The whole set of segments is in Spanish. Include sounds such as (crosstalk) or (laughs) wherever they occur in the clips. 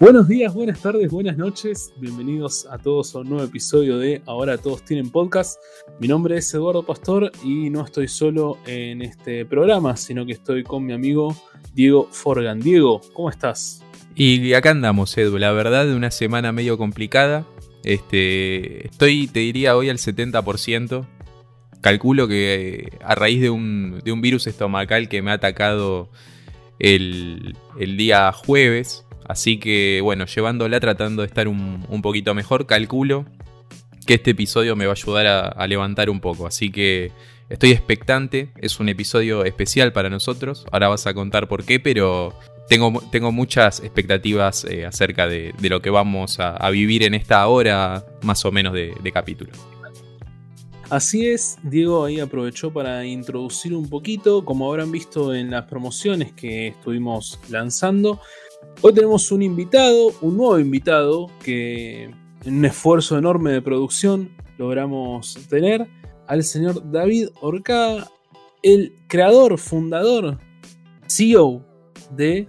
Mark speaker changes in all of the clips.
Speaker 1: Buenos días, buenas tardes, buenas noches. Bienvenidos a todos a un nuevo episodio de Ahora Todos Tienen Podcast. Mi nombre es Eduardo Pastor y no estoy solo en este programa, sino que estoy con mi amigo Diego Forgan. Diego, ¿cómo estás?
Speaker 2: Y acá andamos, Edu. La verdad, una semana medio complicada. Este, estoy, te diría, hoy al 70%. Calculo que a raíz de un, virus estomacal que me ha atacado el, el día jueves, Así que bueno, llevándola tratando de estar un, poquito mejor, calculo que este episodio me va a ayudar a, levantar un poco. Así que estoy expectante, es un episodio especial para nosotros. Ahora vas a contar por qué, pero tengo, tengo muchas expectativas eh, acerca de, lo que vamos a, vivir en esta hora más o menos de, de capítulo.
Speaker 1: Así es, Diego ahí aprovechó para introducir un poquito, como habrán visto en las promociones que estuvimos lanzando, Hoy tenemos un invitado, un nuevo invitado que en un esfuerzo enorme de producción logramos tener al señor David Orcada, el creador, fundador, CEO de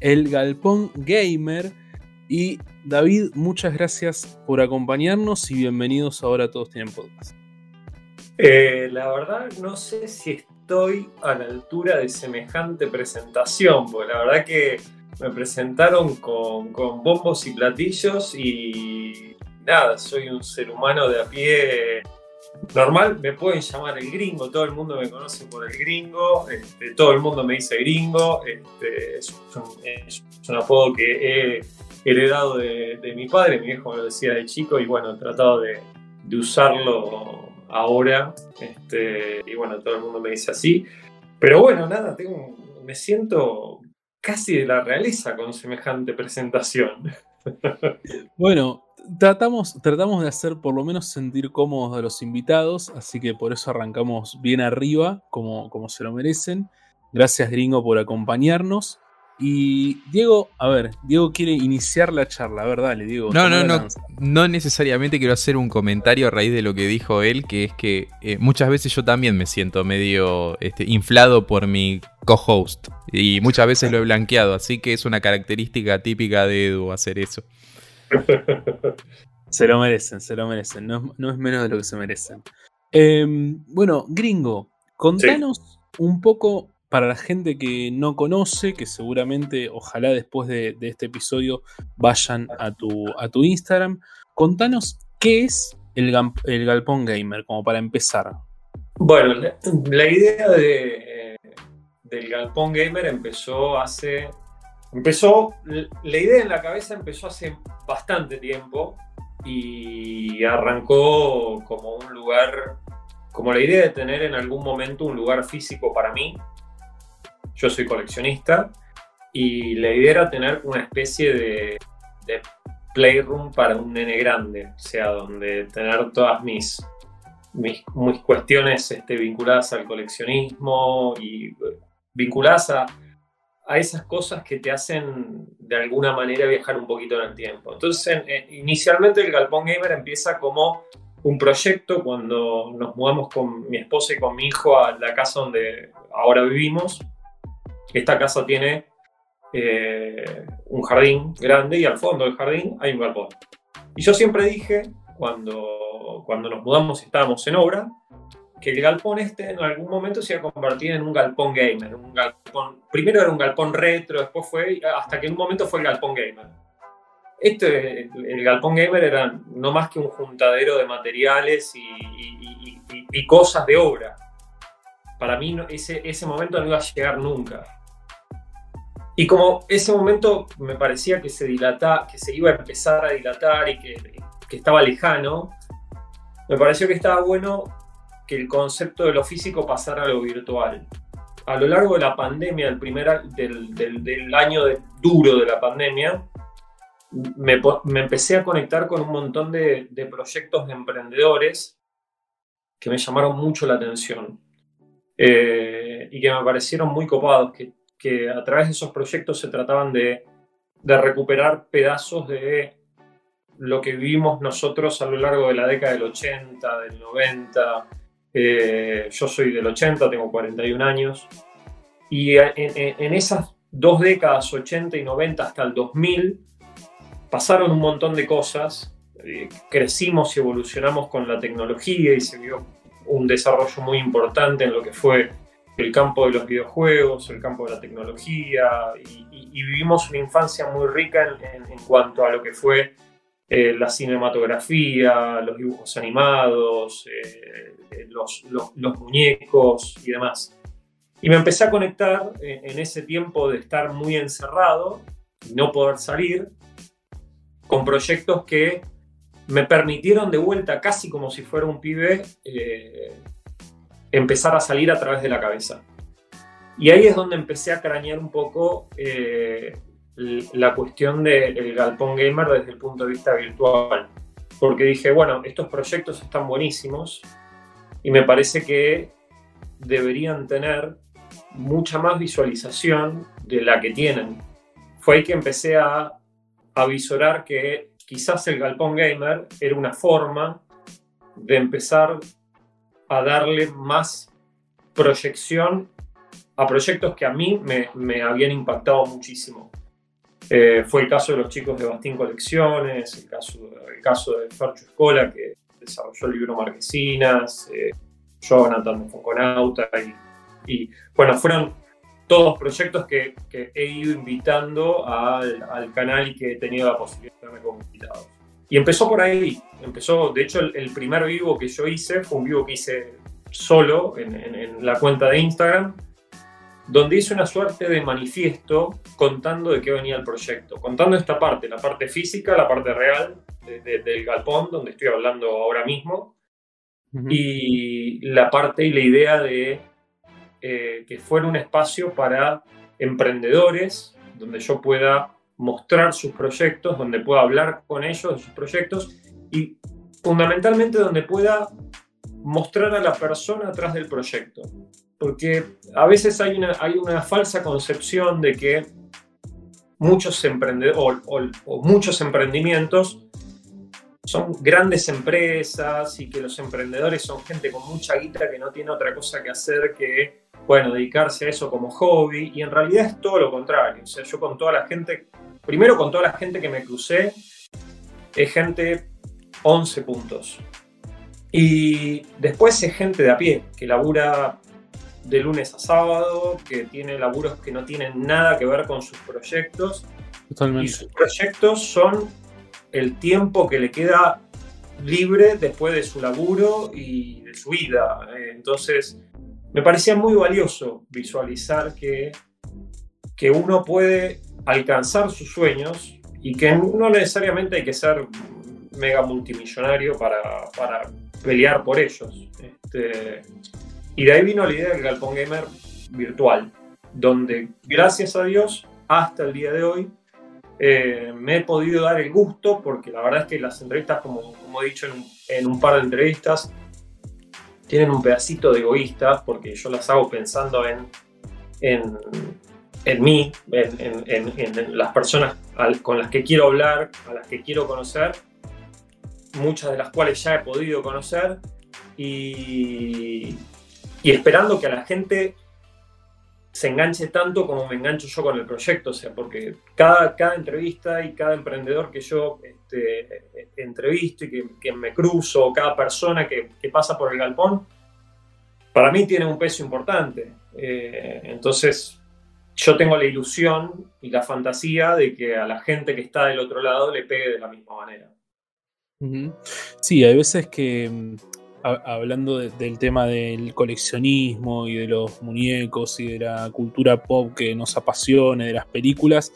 Speaker 1: El Galpón Gamer. Y David, muchas gracias por acompañarnos y bienvenidos ahora a Todos Tienen Podcast.
Speaker 3: Eh, la verdad no sé si estoy a la altura de semejante presentación, porque la verdad que me presentaron con, bombos y platillos y nada, soy un ser humano de a pie normal, me pueden llamar el gringo, todo el mundo me conoce por el gringo, este, todo el mundo me dice gringo, este, es, un, apodo que he heredado de, mi padre, mi viejo me lo decía de chico y bueno, he tratado de, usarlo ahora este, y bueno, todo el mundo me dice así, pero bueno, nada, tengo, me siento casi de la realeza con semejante presentación.
Speaker 1: Bueno, tratamos, tratamos de hacer por lo menos sentir cómodos a los invitados, así que por eso arrancamos bien arriba, como, como se lo merecen. Gracias, gringo, por acompañarnos. Y Diego, a ver, Diego quiere iniciar la charla. A ver, dale, Diego.
Speaker 2: No, no, no. No necesariamente quiero hacer un comentario a raíz de lo que dijo él, que es que eh, muchas veces yo también me siento medio este, inflado por mi co-host. Y muchas veces lo he blanqueado, así que es una característica típica de Edu hacer eso. (laughs)
Speaker 1: Se lo merecen, se lo merecen. No, es menos de lo que se merecen. Em, bueno, gringo, contanos un poco para la gente que no conoce, que seguramente, ojalá después de, este episodio vayan a tu, a tu Instagram, contanos qué es el, el Galpón Gamer, como para empezar.
Speaker 3: Bueno, la, idea de, del Galpón Gamer empezó hace. Empezó. La idea en la cabeza empezó hace bastante tiempo y arrancó como un lugar. Como la idea de tener en algún momento un lugar físico para mí, yo soy coleccionista y la idea era tener una especie de, playroom para un nene grande, o sea, donde tener todas mis, mis, cuestiones este, vinculadas al coleccionismo y eh, vinculadas a, esas cosas que te hacen de alguna manera viajar un poquito en el tiempo. Entonces, inicialmente el Galpón Gamer empieza como un proyecto cuando nos mudamos con mi esposa y con mi hijo a la casa donde ahora vivimos esta casa tiene eh, un jardín grande y al fondo del jardín hay un galpón. Y yo siempre dije, cuando, cuando nos mudamos estábamos en obra, que el galpón este en algún momento se iba a convertir en un galpón gamer. Un galpón, primero era un galpón retro, después fue, hasta que en un momento fue el galpón gamer. Este, el, galpón gamer era no más que un juntadero de materiales y, cosas de obra. Para mí ese, ese momento no iba a llegar nunca. Y como ese momento me parecía que se dilata, que se iba a empezar a dilatar y que, que estaba lejano, me pareció que estaba bueno que el concepto de lo físico pasara a lo virtual. A lo largo de la pandemia, el primer, del, del, año duro de la pandemia, me, me, empecé a conectar con un montón de, de, proyectos de emprendedores que me llamaron mucho la atención eh, y que me parecieron muy copados, que que a través de esos proyectos se trataban de, recuperar pedazos de, lo que vivimos nosotros a lo largo de la década del 80, del 90. Eh, yo soy del 80, tengo 41 años. Y en, esas dos décadas, 80 y 90 hasta el 2000, pasaron un montón de cosas. Eh, crecimos y evolucionamos con la tecnología y se vio un desarrollo muy importante en lo que fue el campo de los videojuegos, el campo de la tecnología, y, vivimos una infancia muy rica en, cuanto a lo que fue eh, la cinematografía, los dibujos animados, eh, los, muñecos y demás. Y me empecé a conectar eh, en ese tiempo de estar muy encerrado y no poder salir con proyectos que me permitieron de vuelta, casi como si fuera un pibe, empezar a salir a través de la cabeza. Y ahí es donde empecé a crañar un poco eh, la cuestión del galpón gamer desde el punto de vista virtual. Porque dije, bueno, estos proyectos están buenísimos y me parece que deberían tener mucha más visualización de la que tienen. Fue ahí que empecé a, a visorar que quizás el galpón gamer era una forma de empezar a darle más proyección a proyectos que a mí me, habían impactado muchísimo. Eh, fue el caso de los chicos de Bastín Colecciones, el caso, el caso de Fercho Escola, que desarrolló el libro Marquesinas, eh, Jonathan de Fonconauta, y, bueno, fueron todos proyectos que, he ido invitando al, canal y que he tenido la posibilidad de verme como invitados. Y empezó por ahí, empezó, de hecho el, primer vivo que yo hice fue un vivo que hice solo en, la cuenta de Instagram, donde hice una suerte de manifiesto contando de qué venía el proyecto, contando esta parte, la parte física, la parte real del galpón, donde estoy hablando ahora mismo, y la parte y la idea de eh, que fuera un espacio para emprendedores, donde yo pueda mostrar sus proyectos, donde pueda hablar con ellos de sus proyectos y fundamentalmente donde pueda mostrar a la persona atrás del proyecto. Porque a veces hay una, hay una falsa concepción de que muchos emprendedores o, muchos emprendimientos son grandes empresas y que los emprendedores son gente con mucha guita que no tiene otra cosa que hacer que, bueno, dedicarse a eso como hobby. Y en realidad es todo lo contrario. O sea, yo con toda la gente Primero con toda la gente que me crucé, es gente 11 puntos. Y después es gente de a pie, que labura de lunes a sábado, que tiene laburos que no tienen nada que ver con sus proyectos. Y sus proyectos son el tiempo que le queda libre después de su laburo y de su vida. Entonces, me parecía muy valioso visualizar que, que uno puede alcanzar sus sueños y que no necesariamente hay que ser mega multimillonario para, para pelear por ellos. Este, y de ahí vino la idea del Galpón Gamer virtual, donde gracias a Dios, hasta el día de hoy, eh, me he podido dar el gusto, porque la verdad es que las entrevistas, como, como he dicho en, en, un par de entrevistas, tienen un pedacito de egoísta, porque yo las hago pensando en, en en mí, en, las personas con las que quiero hablar, a las que quiero conocer, muchas de las cuales ya he podido conocer, y, esperando que a la gente se enganche tanto como me engancho yo con el proyecto, o sea, porque cada, cada entrevista y cada emprendedor que yo este, entrevisto y que, me cruzo, cada persona que, pasa por el galpón, para mí tiene un peso importante. Eh, entonces, yo tengo la ilusión y la fantasía de que a la gente que está del otro lado le pegue de la misma manera.
Speaker 1: Sí, hay veces que, hablando del tema del coleccionismo y de los muñecos y de la cultura pop que nos apasiona, de las películas,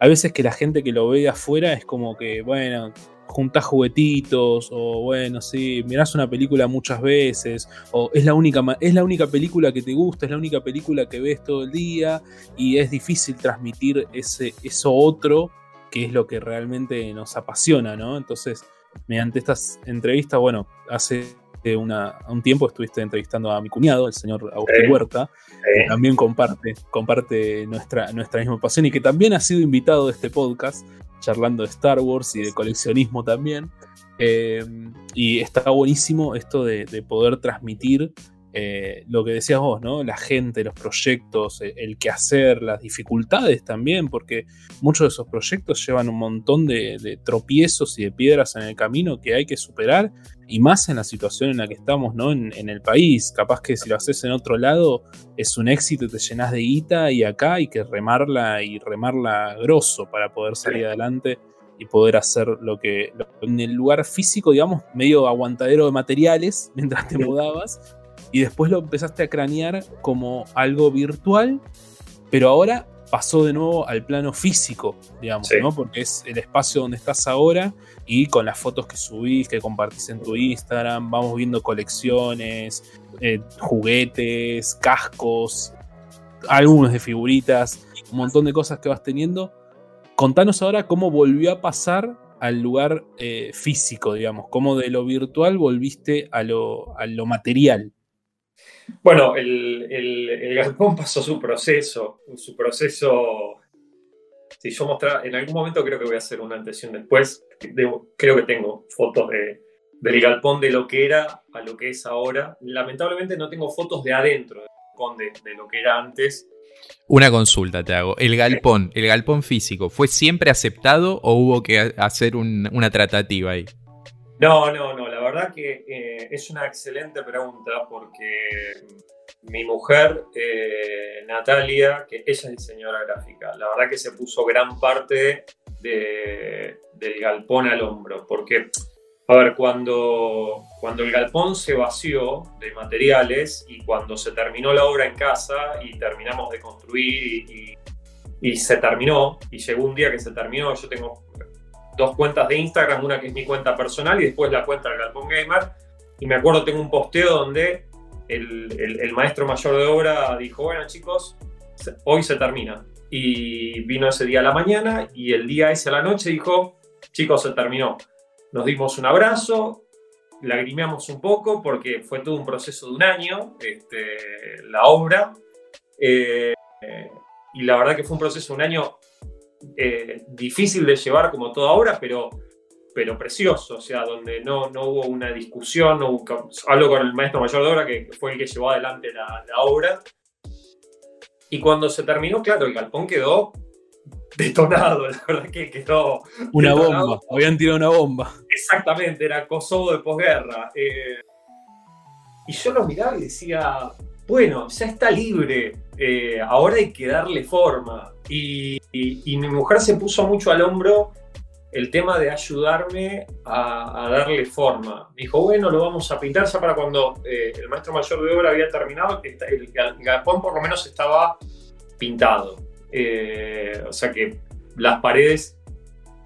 Speaker 1: hay veces que la gente que lo ve de afuera es como que, bueno, juntás juguetitos, o bueno, sí, mirás una película muchas veces, o es la, única, es la única película que te gusta, es la única película que ves todo el día, y es difícil transmitir ese, eso otro que es lo que realmente nos apasiona, ¿no? Entonces, mediante estas entrevistas, bueno, hace una, un tiempo estuviste entrevistando a mi cuñado, el señor Agustín Huerta, que también comparte, comparte nuestra, nuestra misma pasión y que también ha sido invitado de este podcast charlando de Star Wars y de coleccionismo también. Eh, y está buenísimo esto de, poder transmitir eh, lo que decías vos, ¿no? La gente, los proyectos, el, el quehacer, las dificultades también, porque muchos de esos proyectos llevan un montón de, tropiezos y de piedras en el camino que hay que superar, y más en la situación en la que estamos, ¿no? En, el país. Capaz que si lo haces en otro lado es un éxito, te llenas de guita, y acá hay que remarla y remarla grosso para poder salir adelante y poder hacer lo que, en el lugar físico, digamos, medio aguantadero de materiales (laughs) mientras te mudabas y después lo empezaste a cranear como algo virtual, pero ahora pasó de nuevo al plano físico, digamos, ¿no? Porque es el espacio donde estás ahora y con las fotos que subís, que compartís en tu Instagram, vamos viendo colecciones, eh, juguetes, cascos, algunos de figuritas, un montón de cosas que vas teniendo contanos ahora cómo volvió a pasar al lugar eh, físico, digamos, cómo de lo virtual volviste a lo, material.
Speaker 3: Bueno, el, galpón pasó su proceso, su proceso, si yo mostrar, en algún momento creo que voy a hacer una antes después, creo que tengo fotos de, del galpón de lo que era a lo que es ahora. Lamentablemente no tengo fotos de adentro del galpón de lo que era antes,
Speaker 2: una consulta te hago. ¿El galpón, el galpón físico, fue siempre aceptado o hubo que hacer una tratativa ahí?
Speaker 3: No, no, no. La verdad que eh, es una excelente pregunta porque mi mujer, eh, Natalia, que ella es diseñadora gráfica, la verdad que se puso gran parte del galpón al hombro. Porque a ver, cuando, cuando el galpón se vació de materiales y cuando se terminó la obra en casa y terminamos de construir y, y, se terminó, y llegó un día que se terminó, yo tengo dos cuentas de Instagram, una que es mi cuenta personal y después la cuenta del Galpón Gamer, y me acuerdo tengo un posteo donde el, maestro mayor de obra dijo, bueno chicos, hoy se termina. Y vino ese día a la mañana y el día ese a la noche dijo, chicos, se terminó nos dimos un abrazo, lagrimeamos un poco porque fue todo un proceso de un año, este, la obra. Eh, y la verdad que fue un proceso de un año eh, difícil de llevar como toda obra, pero, pero precioso, o sea, donde no, no hubo una discusión, no hubo, hablo con el maestro mayor de obra que fue el que llevó adelante la, la obra. Y cuando se terminó, claro, el galpón quedó detonado, (laughs) la verdad que quedó.
Speaker 1: Una bomba, habían tirado una bomba.
Speaker 3: Exactamente, era Kosovo de posguerra. Eh, y yo lo miraba y decía, bueno, ya está libre, eh, ahora hay que darle forma. Y, mi mujer se puso mucho al hombro el tema de ayudarme a, darle forma. Me dijo, bueno, lo vamos a pintar ya para cuando eh, el maestro mayor de obra había terminado, el, el galpón por lo menos estaba pintado. Eh, o sea que las paredes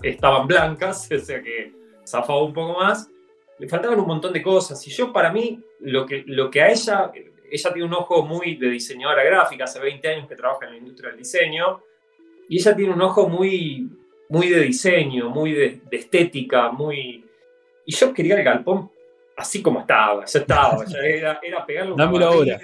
Speaker 3: estaban blancas, (laughs) o sea que zafaba un poco más. Le faltaban un montón de cosas. Y yo, para mí, lo que, lo que a ella, ella tiene un ojo muy de diseñadora gráfica, hace 20 años que trabaja en la industria del diseño, y ella tiene un ojo muy, muy de diseño, muy de, estética, muy... Y yo quería el galpón así como estaba, ya estaba, ya (laughs) era, era pegarle
Speaker 1: una Dámelo ahora.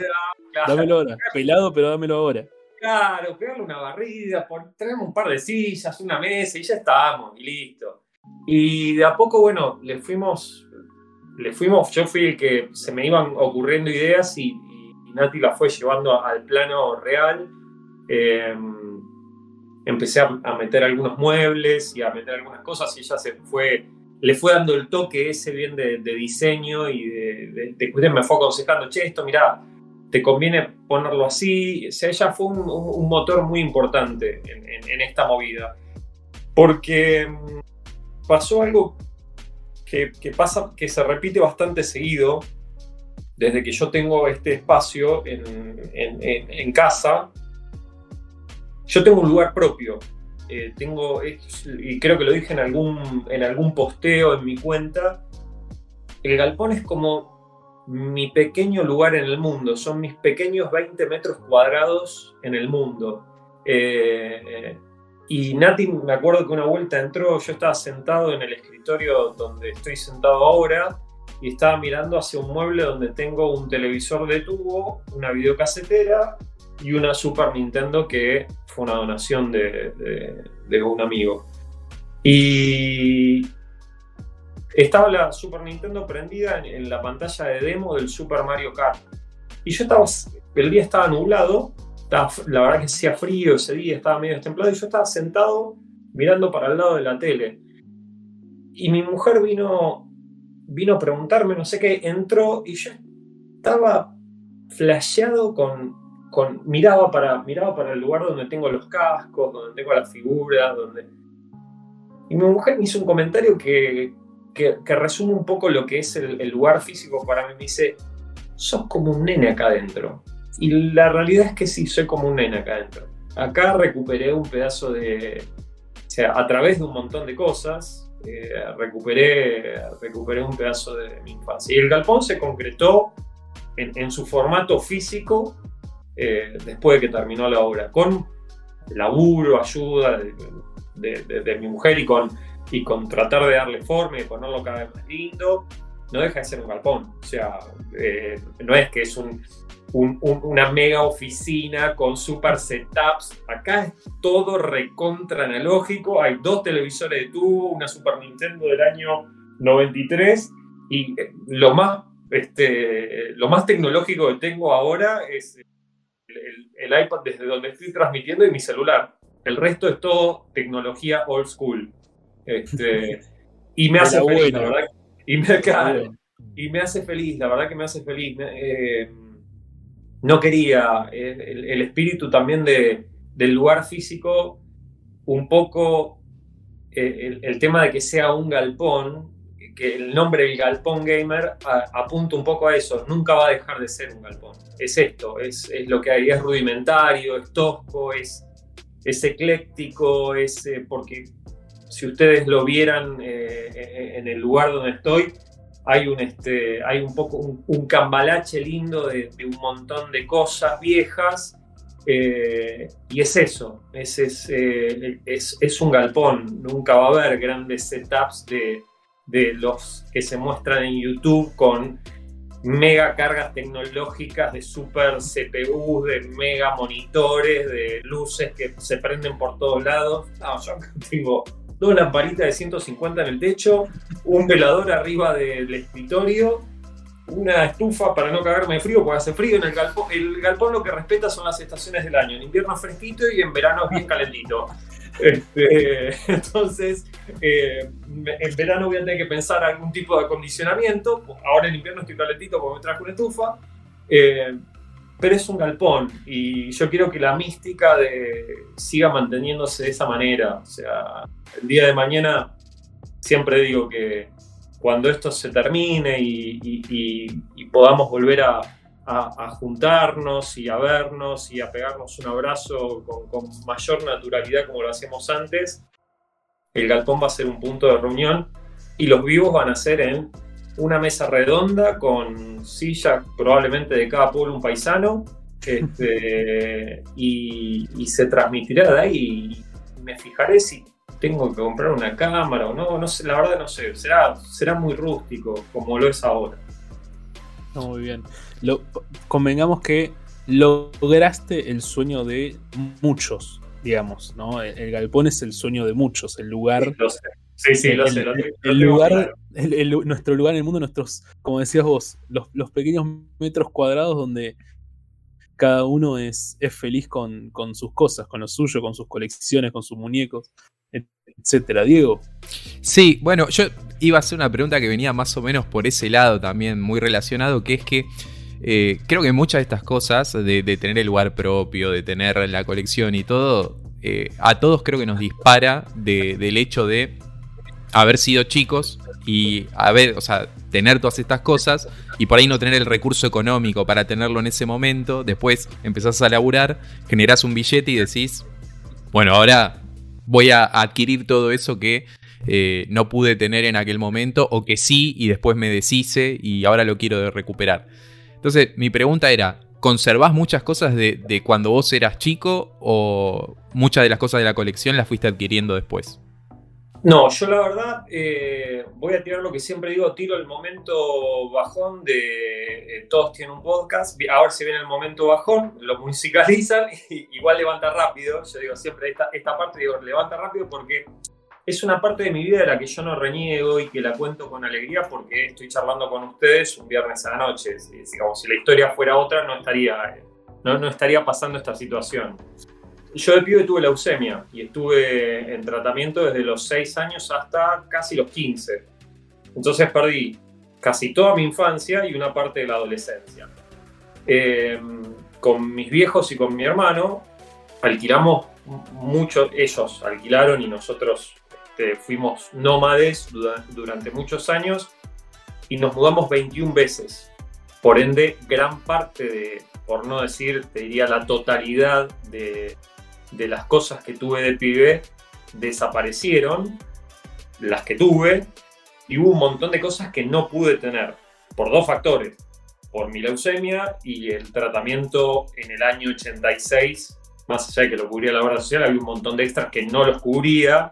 Speaker 1: Dámelo ahora. Pelado, pero dámelo ahora.
Speaker 3: Claro, pegarle una barrida, traemos un par de sillas, una mesa y ya estábamos, y listo. Y de a poco, bueno, le fuimos, le fuimos, yo fui el que se me iban ocurriendo ideas y, Nati la fue llevando al plano real. Em, empecé a, meter algunos muebles y a meter algunas cosas y ella se fue, le fue dando el toque ese bien de, diseño y de, de, me fue aconsejando, che, esto, mirá, te conviene ponerlo así. O sea, ella fue un, motor muy importante en, esta movida. Porque mm, pasó algo que, pasa, que se repite bastante seguido desde que yo tengo este espacio en, casa. Yo tengo un lugar propio. Eh, tengo, y creo que lo dije en algún, en algún posteo en mi cuenta, el galpón es como mi pequeño lugar en el mundo, son mis pequeños 20 metros cuadrados en el mundo. Eh, y Nati, me acuerdo que una vuelta entró, yo estaba sentado en el escritorio donde estoy sentado ahora y estaba mirando hacia un mueble donde tengo un televisor de tubo, una videocasetera y una Super Nintendo que fue una donación de, un amigo. Y estaba la Super Nintendo prendida en, la pantalla de demo del Super Mario Kart. Y yo estaba, el día estaba nublado, la verdad que hacía frío ese día, estaba medio destemplado y yo estaba sentado mirando para el lado de la tele. Y mi mujer vino, vino a preguntarme, no sé qué, entró y yo estaba flasheado con, con miraba, para, miraba para el lugar donde tengo los cascos, donde tengo las figuras, donde... Y mi mujer me hizo un comentario que, que, resume un poco lo que es el, lugar físico para mí. Me dice, sos como un nene acá adentro. Y la realidad es que sí, soy como un nene acá adentro. Acá recuperé un pedazo de... O sea, a través de un montón de cosas, eh, recuperé, un pedazo de mi infancia. Y el galpón se concretó en, su formato físico eh, después de que terminó la obra, con laburo, ayuda de mi mujer y con y con tratar de darle forma y ponerlo cada vez más lindo, no deja de ser un galpón. O sea, eh, no es que es un, una mega oficina con super setups. Acá es todo recontra analógico. Hay dos televisores de tubo, una Super Nintendo del año 93 y eh, lo más, este, lo más tecnológico que tengo ahora es el, el iPad desde donde estoy transmitiendo y mi celular. El resto es todo tecnología old school. Este, y me (laughs) hace feliz, la verdad. Y me, (laughs) y me hace feliz, la verdad que me hace feliz. Eh, no quería el, espíritu también de, del lugar físico, un poco eh, el, tema de que sea un galpón, que el nombre del galpón gamer apunta un poco a eso, nunca va a dejar de ser un galpón. Es esto, es, lo que hay, es rudimentario, es tosco, es, es ecléctico, es eh, porque si ustedes lo vieran eh, en el lugar donde estoy, hay un, este, hay un poco un, cambalache lindo de, un montón de cosas viejas. Eh, y es eso, es, eh, es, es, un galpón. Nunca va a haber grandes setups de, de los que se muestran en YouTube con mega cargas tecnológicas de super CPUs, de mega monitores, de luces que se prenden por todos lados. No, yo (laughs) tengo dos lamparitas de 150 en el techo, un velador arriba del escritorio, una estufa para no cagarme de frío porque hace frío en el galpón. El galpón lo que respeta son las estaciones del año. En invierno fresquito y en verano bien calentito. (laughs) Este, (laughs) entonces, eh, en verano voy a tener que pensar algún tipo de acondicionamiento. Ahora en invierno estoy calentito porque me traje una estufa. Eh, pero es un galpón y yo quiero que la mística de, siga manteniéndose de esa manera. O sea, el día de mañana siempre digo que cuando esto se termine y, podamos volver a, juntarnos y a vernos y a pegarnos un abrazo con, mayor naturalidad como lo hacíamos antes, el galpón va a ser un punto de reunión y los vivos van a ser en una mesa redonda con silla probablemente de cada pueblo un paisano este, (laughs) y, se transmitirá de ahí y me fijaré si tengo que comprar una cámara o no, no sé, la verdad no sé, será, será muy rústico como lo es ahora.
Speaker 1: muy bien. Lo, convengamos que lograste el sueño de muchos, digamos, ¿no? El, galpón es el sueño de muchos, el lugar...
Speaker 3: Sí, sí, lo sé.
Speaker 1: el, lugar, nuestro lugar en el mundo, nuestros, como decías vos, los, pequeños metros cuadrados donde cada uno es, es feliz con, sus cosas, con lo suyo, con sus colecciones, con sus muñecos, etcétera. Diego.
Speaker 2: Sí, bueno, yo iba a hacer una pregunta que venía más o menos por ese lado también, muy relacionado, que es que eh, creo que muchas de estas cosas, de, tener el lugar propio, de tener la colección y todo, eh, a todos creo que nos dispara del hecho de haber sido chicos y haber, o sea, tener todas estas cosas y por ahí no tener el recurso económico para tenerlo en ese momento, después empezás a laburar, generás un billete y decís, bueno, ahora voy a adquirir todo eso que eh, no pude tener en aquel momento o que sí y después me deshice y ahora lo quiero recuperar. Entonces, mi pregunta era, ¿conservás muchas cosas de, de cuando vos eras chico o muchas de las cosas de la colección las fuiste adquiriendo después?
Speaker 3: No, yo la verdad eh, voy a tirar lo que siempre digo, tiro el momento bajón de eh, todos tienen un podcast, ahora si viene el momento bajón, lo musicalizan, (laughs) igual levanta rápido, yo digo siempre esta, parte, digo levanta rápido porque es una parte de mi vida de la que yo no reniego y que la cuento con alegría porque estoy charlando con ustedes un viernes a la noche. Digamos, si la historia fuera otra, no estaría, no estaría pasando esta situación. Yo de pibe tuve leucemia y estuve en tratamiento desde los 6 años hasta casi los 15. Entonces perdí casi toda mi infancia y una parte de la adolescencia. Eh, con mis viejos y con mi hermano alquilamos mucho, ellos alquilaron y nosotros este, fuimos nómades durante muchos años y nos mudamos 21 veces. Por ende, gran parte de, por no decir, te diría la totalidad de, de las cosas que tuve de pibe desaparecieron, las que tuve, y hubo un montón de cosas que no pude tener, por dos factores, por mi leucemia y el tratamiento en el año 86, más allá de que lo cubría la obra social, había un montón de extras que no los cubría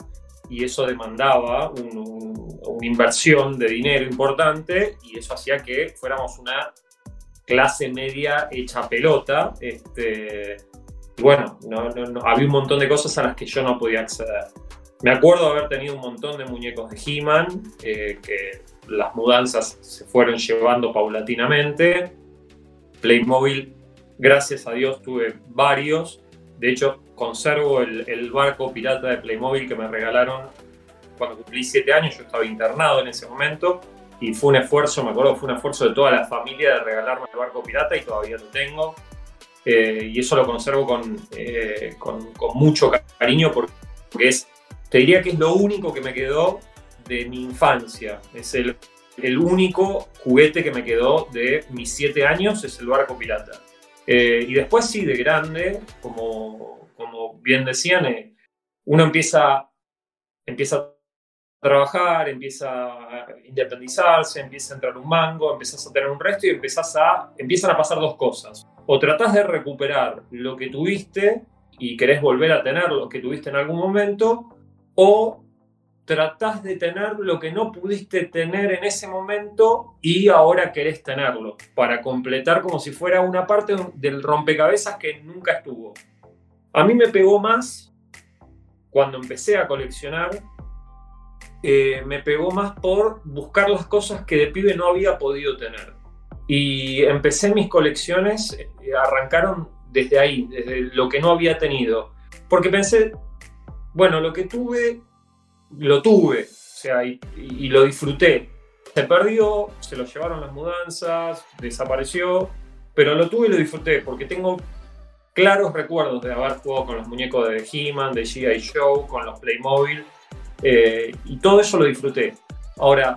Speaker 3: y eso demandaba una inversión de dinero importante y eso hacía que fuéramos una clase media hecha pelota. Este, y bueno, había un montón de cosas a las que yo no podía acceder. Me acuerdo haber tenido un montón de muñecos de He-Man, eh, que las mudanzas se fueron llevando paulatinamente. Playmobil, gracias a Dios, tuve varios. De hecho, conservo el, barco pirata de Playmobil que me regalaron cuando cumplí siete años. Yo estaba internado en ese momento y fue un esfuerzo, me acuerdo, fue un esfuerzo de toda la familia de regalarme el barco pirata y todavía lo tengo. Eh, y eso lo conservo con, eh, con, mucho cariño porque es te diría que es lo único que me quedó de mi infancia. Es el, el único juguete que me quedó de mis siete años, es el barco pirata. Eh, y después sí, de grande, como, como bien decían, uno empieza, empieza trabajar, empieza a independizarse, empieza a entrar un mango, empiezas a tener un resto y empiezas a, empiezan a pasar dos cosas. O tratás de recuperar lo que tuviste y querés volver a tener lo que tuviste en algún momento, o tratás de tener lo que no pudiste tener en ese momento y ahora querés tenerlo, para completar como si fuera una parte del rompecabezas que nunca estuvo. A mí me pegó más cuando empecé a coleccionar, eh, me pegó más por buscar las cosas que de pibe no había podido tener. Y empecé mis colecciones, eh, arrancaron desde ahí, desde lo que no había tenido. Porque pensé, bueno, lo que tuve, lo tuve, o sea, y, lo disfruté. Se perdió, se lo llevaron las mudanzas, desapareció, pero lo tuve y lo disfruté, porque tengo claros recuerdos de haber jugado con los muñecos de He-Man, de G.I. Show, con los Playmobil, eh, y todo eso lo disfruté. Ahora,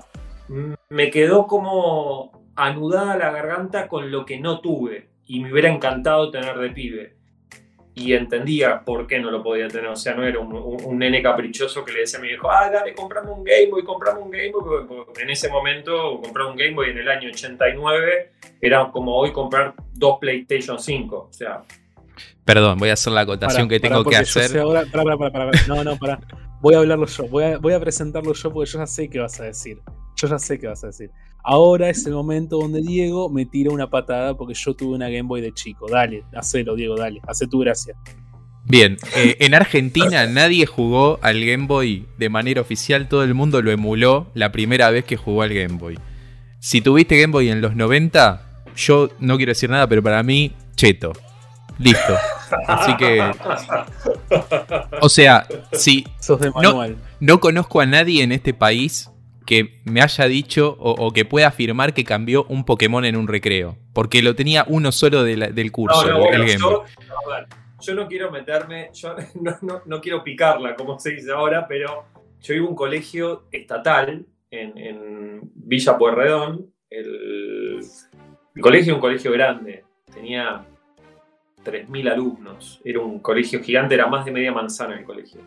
Speaker 3: me quedó como anudada la garganta con lo que no tuve, y me hubiera encantado tener de pibe y entendía por qué no lo podía tener. O sea, no era un, nene caprichoso que le decía a mi hijo, ah, dale, comprame un Game Boy, comprame un Game Boy. En ese momento, comprar un Game Boy en el año 89 era como hoy comprar dos PlayStation 5. O sea.
Speaker 2: Perdón, voy a hacer la acotación que tengo que hacer.
Speaker 1: Ahora, para, para, para, no, no, para. Voy a hablarlo yo, voy a, voy a presentarlo yo porque yo ya sé qué vas a decir. Yo ya sé qué vas a decir. Ahora es el momento donde Diego me tira una patada porque yo tuve una Game Boy de chico. Dale, hacelo, Diego, dale. Hace tu gracia.
Speaker 2: Bien, eh, en Argentina nadie jugó al Game Boy de manera oficial, todo el mundo lo emuló la primera vez que jugó al Game Boy. Si tuviste Game Boy en los 90, yo no quiero decir nada, pero para mí, cheto. Listo. Así que. O sea, si. no conozco a nadie en este país que me haya dicho o, que pueda afirmar que cambió un Pokémon en un recreo. Porque lo tenía uno solo del curso,
Speaker 3: yo, no quiero meterme, yo (laughs) no, quiero picarla, como se dice ahora, pero yo iba a un colegio estatal en, Villa Pueyrredón. El, el colegio es un colegio grande, tenía 3.000 alumnos. Era un colegio gigante, era más de media manzana el colegio.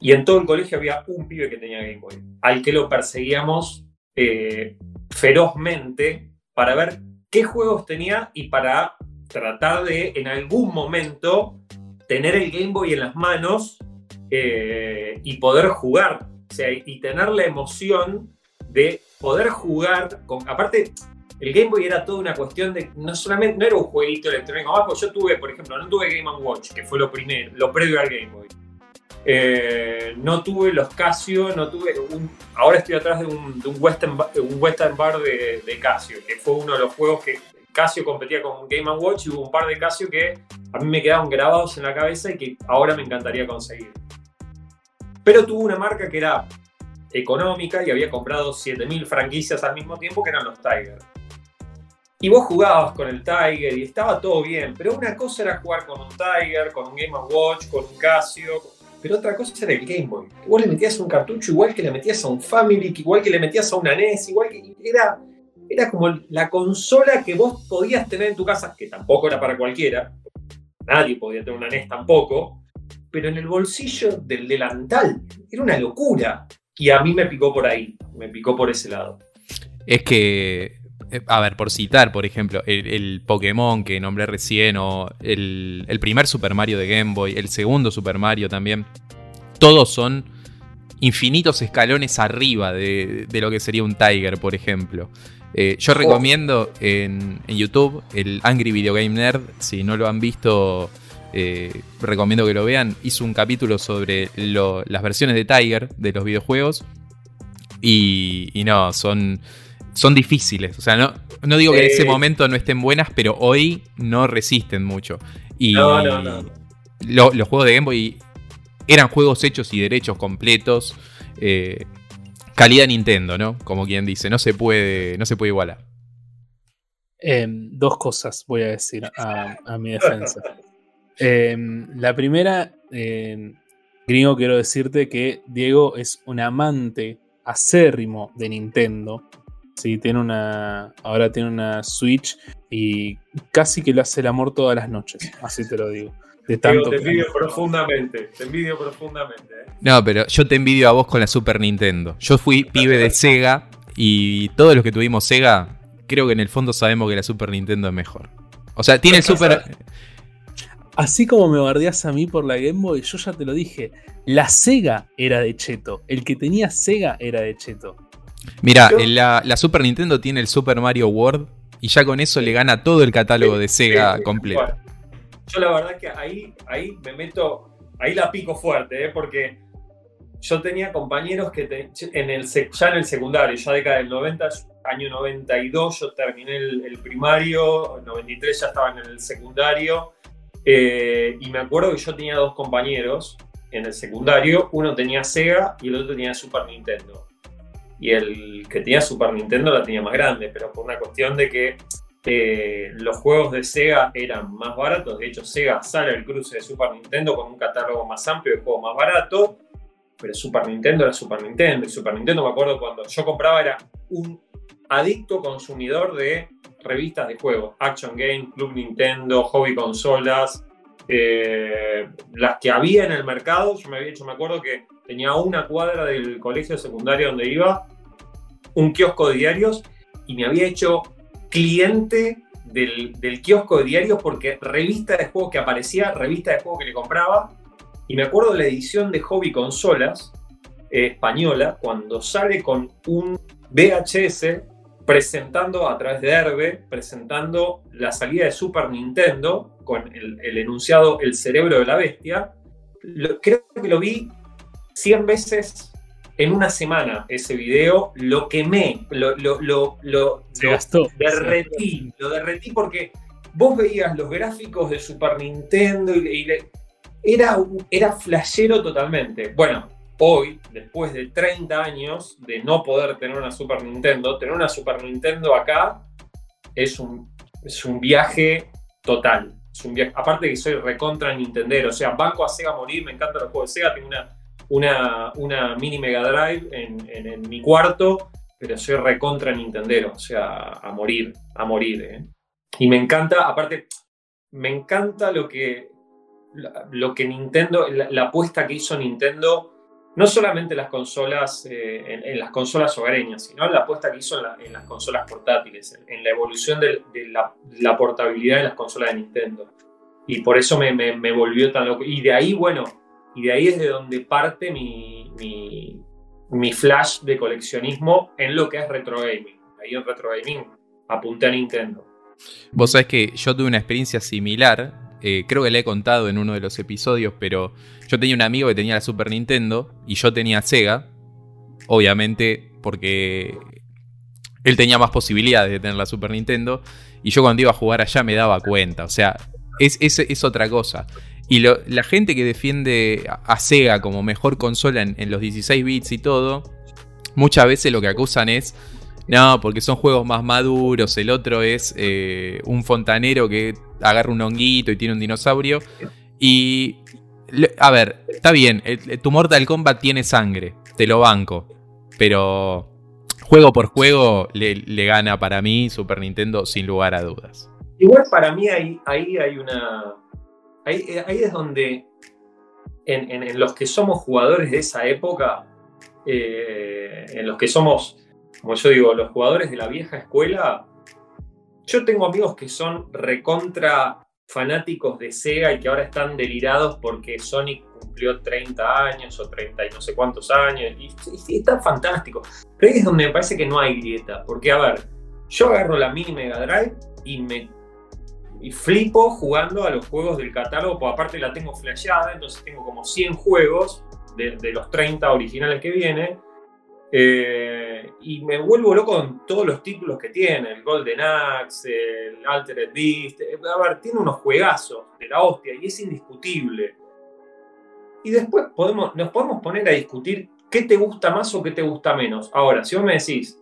Speaker 3: Y en todo el colegio había un pibe que tenía Game Boy, al que lo perseguíamos eh, ferozmente para ver qué juegos tenía y para tratar de en algún momento tener el Game Boy en las manos eh, y poder jugar. O sea, y tener la emoción de poder jugar con. Aparte, el Game Boy era toda una cuestión de. No solamente. No era un jueguito electrónico. Más, yo tuve, por ejemplo, no tuve Game Watch, que fue lo primero, lo previo al Game Boy Eh, no tuve los Casio, no tuve un, ahora estoy atrás de un, Western, un Western Bar de, Casio, que fue uno de los juegos que Casio competía con Game Watch y hubo un par de Casio que a mí me quedaron grabados en la cabeza y que ahora me encantaría conseguir. Pero tuvo una marca que era económica y había comprado 7000 franquicias al mismo tiempo que eran los Tiger. Y vos jugabas con el Tiger y estaba todo bien, pero una cosa era jugar con un Tiger, con un Game Watch, con un Casio, pero otra cosa era el Game Boy. Vos le metías un cartucho igual que le metías a un Family, igual que le metías a una NES, igual que era, era como la consola que vos podías tener en tu casa, que tampoco era para cualquiera, nadie podía tener una NES tampoco, pero en el bolsillo del delantal. Era una locura. Y a mí me picó por ahí, me picó por ese lado.
Speaker 2: Es que, a ver, por citar, por ejemplo, el, Pokémon que nombré recién, o el, primer Super Mario de Game Boy, el segundo Super Mario también, todos son infinitos escalones arriba de, lo que sería un Tiger, por ejemplo. Eh, yo recomiendo en, en, YouTube el Angry Video Game Nerd, si no lo han visto, eh, recomiendo que lo vean. Hizo un capítulo sobre las versiones de Tiger de los videojuegos. Y, no, son, son difíciles. O sea, no, no digo que en ese momento no estén buenas, pero hoy no resisten mucho. Y no, no, no. los juegos de Game Boy eran juegos hechos y derechos completos. Eh, calidad Nintendo, ¿no? Como quien dice, no se puede, no se puede igualar.
Speaker 1: Em, dos cosas voy a decir a mi defensa. Em, la primera, eh, gringo, quiero decirte que Diego es un amante acérrimo de Nintendo. Sí, tiene una. Ahora tiene una Switch y casi que lo hace el amor todas las noches. Así te lo digo.
Speaker 3: De tanto te envidio profundamente. Te envidio profundamente. ¿eh?
Speaker 2: No, pero yo te envidio a vos con la Super Nintendo. Yo fui pibe de Sega y todos los que tuvimos Sega, creo que en el fondo sabemos que la Super Nintendo es mejor. O sea, tiene el Super.
Speaker 1: Así como me bardeas a mí por la Game Boy, yo ya te lo dije. La Sega era de Cheto. El que tenía Sega era de Cheto.
Speaker 2: Mira, la, Super Nintendo tiene el Super Mario World y ya con eso le gana todo el catálogo de Sega completo.
Speaker 3: yo la verdad que ahí, ahí me meto, ahí la pico fuerte, ¿eh? porque yo tenía compañeros que en el, ya en el secundario, ya década del 90, año 92 yo terminé el, el primario, en 93 ya estaba en el secundario eh, y me acuerdo que yo tenía dos compañeros en el secundario, uno tenía Sega y el otro tenía Super Nintendo. Y el que tenía Super Nintendo la tenía más grande, pero por una cuestión de que eh, los juegos de Sega eran más baratos. De hecho, Sega sale el cruce de Super Nintendo con un catálogo más amplio de juegos más baratos. Pero Super Nintendo era Super Nintendo. Y Super Nintendo, me acuerdo cuando yo compraba, era un adicto consumidor de revistas de juegos, Action Game, Club Nintendo, Hobby Consolas, eh, las que había en el mercado. Yo me había hecho, me acuerdo que tenía una cuadra del colegio secundario donde iba, un kiosco de diarios, y me había hecho cliente del, kiosco de diarios porque revista de juegos que aparecía, revista de juegos que le compraba, y me acuerdo de la edición de Hobby Consolas eh, española, cuando sale con un VHS presentando a través de Herbe, presentando la salida de Super Nintendo con el, enunciado El cerebro de la bestia. creo que lo vi 100 veces en una semana ese video, lo quemé, lo, lo, lo, lo, derretí, lo derretí porque vos veías los gráficos de Super Nintendo y, era, era flashero totalmente. Bueno, hoy, después de 30 años de no poder tener una Super Nintendo, tener una Super Nintendo acá es un, es un viaje total. Es un viaje, aparte que soy recontra Nintendero, o sea, banco a Sega morir, me encantan los juegos de Sega, tengo una, una, una mini Mega Drive en, en, mi cuarto, pero soy recontra Nintendero, o sea, a morir, a morir. ¿eh? Y me encanta, aparte, me encanta lo que, lo que Nintendo, la, la apuesta que hizo Nintendo no solamente las consolas, eh, en, las consolas hogareñas, sino en la apuesta que hizo en, las consolas portátiles, en, la evolución de, la, portabilidad de las consolas de Nintendo. Y por eso me, volvió tan loco. Y de ahí, bueno, y de ahí es de donde parte mi, flash de coleccionismo en lo que es retro gaming. Ahí en retro gaming apunté a Nintendo.
Speaker 2: Vos sabés que yo tuve una experiencia similar eh, creo que le he contado en uno de los episodios, pero yo tenía un amigo que tenía la Super Nintendo y yo tenía Sega, obviamente porque él tenía más posibilidades de tener la Super Nintendo y yo cuando iba a jugar allá me daba cuenta, o sea, es, otra cosa. Y la gente que defiende a Sega como mejor consola en, los 16 bits y todo, muchas veces lo que acusan es no, porque son juegos más maduros. El otro es eh, un fontanero que agarra un honguito y tiene un dinosaurio. Y. A ver, está bien. tu Mortal Kombat tiene sangre. Te lo banco. Pero. Juego por juego le, gana para mí Super Nintendo sin lugar a dudas.
Speaker 3: Igual para mí ahí, ahí hay una. Ahí, es donde. En, los que somos jugadores de esa época. Eh, en los que somos como yo digo, los jugadores de la vieja escuela, yo tengo amigos que son recontra fanáticos de Sega y que ahora están delirados porque Sonic cumplió 30 años o 30 y no sé cuántos años, y, está fantástico. Pero ahí es donde me parece que no hay grieta, porque a ver, yo agarro la mini Mega Drive y me y flipo jugando a los juegos del catálogo, porque aparte la tengo flasheada, entonces tengo como 100 juegos de, los 30 originales que viene eh, y me vuelvo loco con todos los títulos que tiene, el Golden Axe, el Altered Beast. Eh, a ver, tiene unos juegazos de la hostia y es indiscutible. Y después podemos, nos podemos poner a discutir qué te gusta más o qué te gusta menos. Ahora, si vos me decís,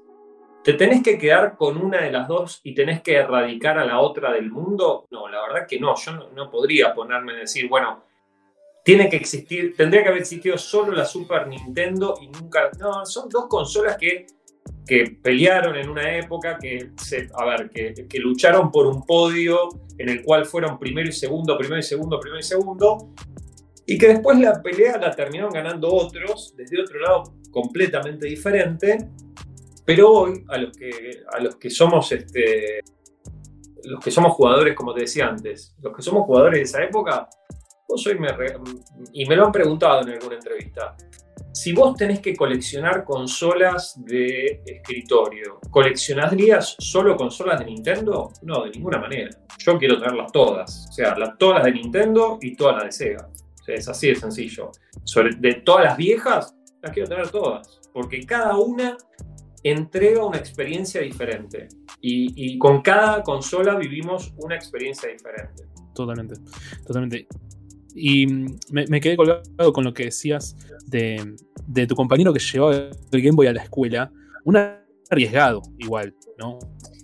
Speaker 3: ¿te tenés que quedar con una de las dos y tenés que erradicar a la otra del mundo? No, la verdad que no. Yo no, no podría ponerme a decir, bueno, tiene que existir, tendría que haber existido solo la Super Nintendo y nunca. No, son dos consolas que, que pelearon en una época, que, se, a ver, que, que, lucharon por un podio en el cual fueron primero y segundo, primero y segundo, primero y segundo, y que después la pelea la terminaron ganando otros, desde otro lado completamente diferente, pero hoy a los que, a los que somos este, los que somos jugadores, como te decía antes, los que somos jugadores de esa época, Vos hoy y me lo han preguntado en alguna entrevista. Si vos tenés que coleccionar consolas de escritorio, ¿coleccionarías solo consolas de Nintendo? No, de ninguna manera. Yo quiero tenerlas todas. O sea, todas las de Nintendo y todas las de Sega. O sea, es así de sencillo. de todas las viejas, las quiero tener todas. Porque cada una entrega una experiencia diferente. Y, y, con cada consola vivimos una experiencia diferente.
Speaker 1: Totalmente, totalmente. Y me, quedé colgado con lo que decías de, tu compañero que llevaba el Game Boy a la escuela. Un arriesgado, igual, ¿no?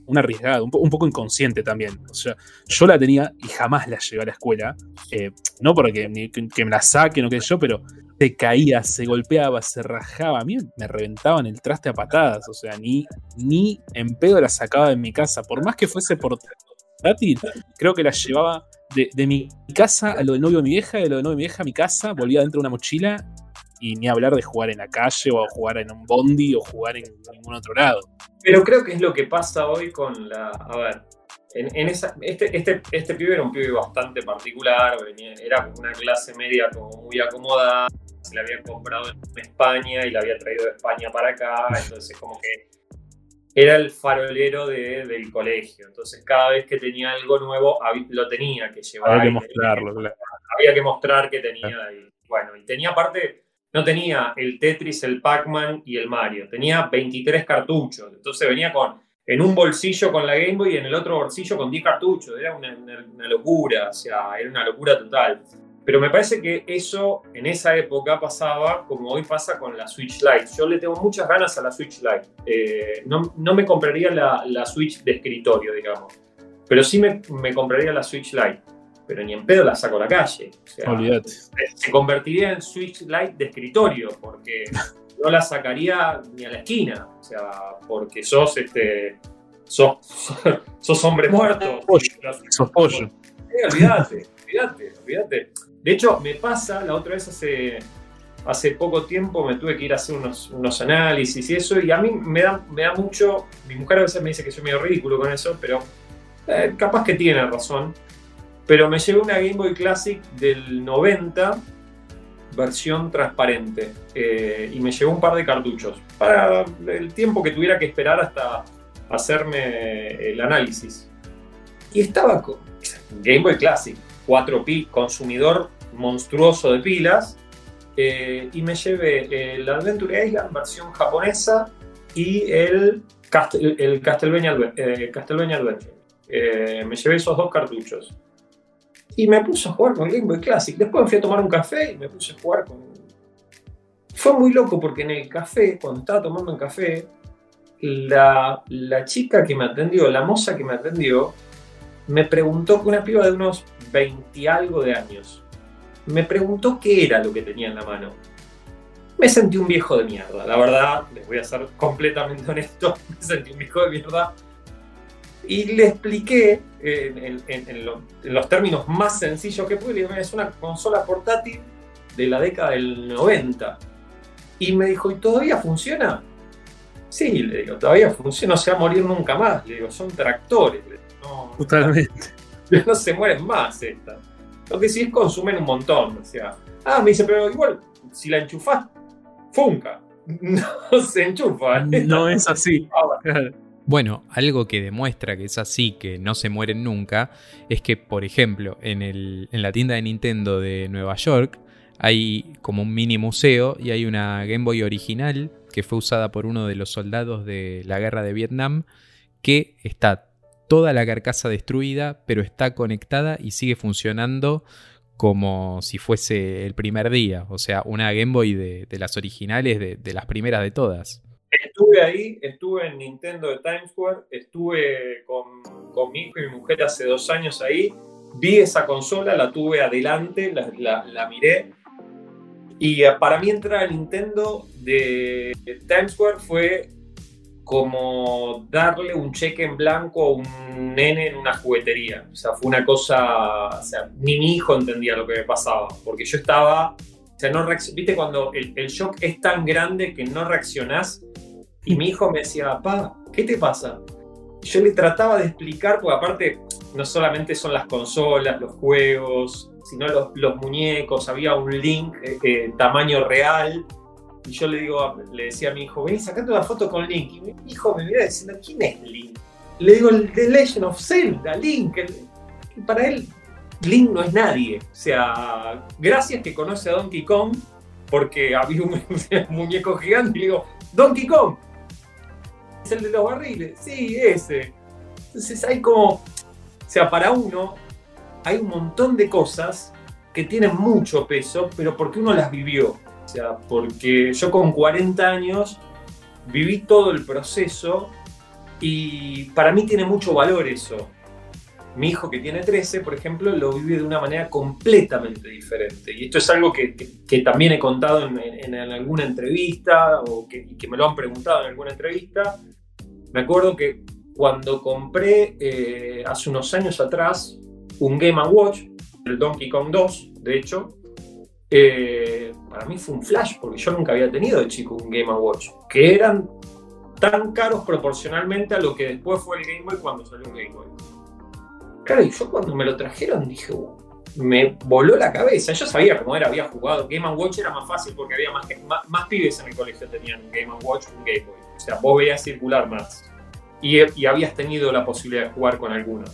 Speaker 1: Un arriesgado, un, poco inconsciente también. O sea, yo la tenía y jamás la llevé a la escuela. Eh, no porque que, me la saquen o qué sé yo, pero se caía, se golpeaba, se rajaba. A mí me reventaban el traste a patadas. O sea, ni, ni en pedo la sacaba de mi casa. Por más que fuese por creo que la llevaba de, mi casa a lo del novio de mi vieja, de lo del novio de mi vieja a mi casa, volvía dentro de una mochila y ni hablar de jugar en la calle o jugar en un bondi o jugar en ningún otro lado.
Speaker 3: Pero creo que es lo que pasa hoy con la. A ver, en, esa, este, este, este pibe era un pibe bastante particular, era como una clase media como muy acomodada, se la había comprado en España y la había traído de España para acá, entonces como que era el farolero del colegio. Entonces, cada vez que tenía algo nuevo, lo tenía que llevar.
Speaker 1: Había que mostrarlo,
Speaker 3: Había que mostrar que tenía. ahí. bueno, y tenía aparte, no tenía el Tetris, el Pac-Man y el Mario. Tenía 23 cartuchos. Entonces, venía con en un bolsillo con la Game Boy y en el otro bolsillo con 10 cartuchos. Era una, una locura, o sea, era una locura total. Pero me parece que eso en esa época pasaba como hoy pasa con la Switch Lite. Yo le tengo muchas ganas a la Switch Lite. Eh, no, no, me compraría la, la, Switch de escritorio, digamos. Pero sí me, me, compraría la Switch Lite. Pero ni en pedo la saco a la calle.
Speaker 1: Olvídate.
Speaker 3: Se convertiría en Switch Lite de escritorio, porque (laughs) no la sacaría ni a la esquina. O sea, porque sos este. Sos, (laughs) sos hombre muerto.
Speaker 1: Sos pollo.
Speaker 3: Eh, olvídate, olvídate, olvídate. De hecho, me pasa, la otra vez hace, hace poco tiempo me tuve que ir a hacer unos, unos análisis y eso, y a mí me da, me da mucho, mi mujer a veces me dice que soy medio ridículo con eso, pero eh, capaz que tiene razón. Pero me llevé una Game Boy Classic del 90, versión transparente, eh, y me llevó un par de cartuchos, para el tiempo que tuviera que esperar hasta hacerme el análisis. Y estaba con Game Boy Classic cuatro pi consumidor monstruoso de pilas. Eh, y me llevé el Adventure Island versión japonesa y el, el Castlevania, eh, Adventure. Eh, me llevé esos dos cartuchos. Y me puse a jugar con Game Boy Classic. Después me fui a tomar un café y me puse a jugar con. Fue muy loco porque en el café, cuando estaba tomando un café, la, la chica que me atendió, la moza que me atendió, me preguntó, una piba de unos 20 algo de años, me preguntó qué era lo que tenía en la mano. Me sentí un viejo de mierda, la verdad, les voy a ser completamente (laughs) honesto, me sentí un viejo de mierda. Y le expliqué en, los términos más sencillos que pude, es una consola portátil de la década del 90. Y me dijo, ¿y todavía funciona? Sí, le digo, todavía funciona, no se va a morir nunca más. Le digo, son tractores.
Speaker 1: Totalmente. (laughs)
Speaker 3: No se mueren más esta. Lo que sí es consumen un montón. O sea, ah, me dice, pero igual, si la enchufás, funca. (laughs) No se enchufa.
Speaker 1: No es así. (laughs)
Speaker 2: Ah, (laughs) bueno, algo que demuestra que es así, que no se mueren nunca, es que, por ejemplo, en, el, en la tienda de Nintendo de Nueva York hay como un mini museo y hay una Game Boy original que fue usada por uno de los soldados de la guerra de Vietnam, que está toda la carcasa destruida, pero está conectada y sigue funcionando como si fuese el primer día. O sea, una Game Boy de, las originales, de, las primeras de todas.
Speaker 3: Estuve ahí, estuve en Nintendo de Times Square, estuve con, mi hijo y mi mujer hace dos años ahí, vi esa consola, la tuve adelante, la, miré. Y para mí entrar a Nintendo de Times Square fue como darle un cheque en blanco a un nene en una juguetería. O sea, fue una cosa, o sea, ni mi hijo entendía lo que me pasaba, porque yo estaba, o sea, no viste cuando el, shock es tan grande que no reaccionás y mi hijo me decía, papá, ¿qué te pasa? yo le trataba de explicar, porque aparte no solamente son las consolas, los juegos, sino los, muñecos, había un link eh, eh, tamaño real y yo le digo, le decía a mi hijo, vení sacando una foto con Link. Y mi hijo me mira diciendo, ¿quién es Link? Le digo, el The Legend of Zelda, Link. para él, Link no es nadie. O sea, gracias que conoce a Donkey Kong, porque había un, (laughs) muñeco gigante y le digo, Donkey Kong. Es el de los barriles. Sí, ese. Entonces hay como, o sea, para uno hay un montón de cosas que tienen mucho peso, pero porque uno las vivió sea, porque yo con 40 años viví todo el proceso y para mí tiene mucho valor eso. Mi hijo que tiene 13, por ejemplo, lo vive de una manera completamente diferente. Y esto es algo que, también he contado en, alguna entrevista o que, me lo han preguntado en alguna entrevista. Me acuerdo que cuando compré eh, hace unos años atrás un Game Watch, el Donkey Kong 2, de hecho, eh, para mí fue un flash, porque yo nunca había tenido de chico un Game Watch, que eran tan caros proporcionalmente a lo que después fue el Game Boy cuando salió el Game Boy. Claro, y yo cuando me lo trajeron dije, uh, me voló la cabeza. Yo sabía cómo era, había jugado. Game Watch era más fácil porque había más, más, pibes en el colegio tenían un Game Watch un Game Boy. O sea, vos veías circular más. Y, y habías tenido la posibilidad de jugar con alguno.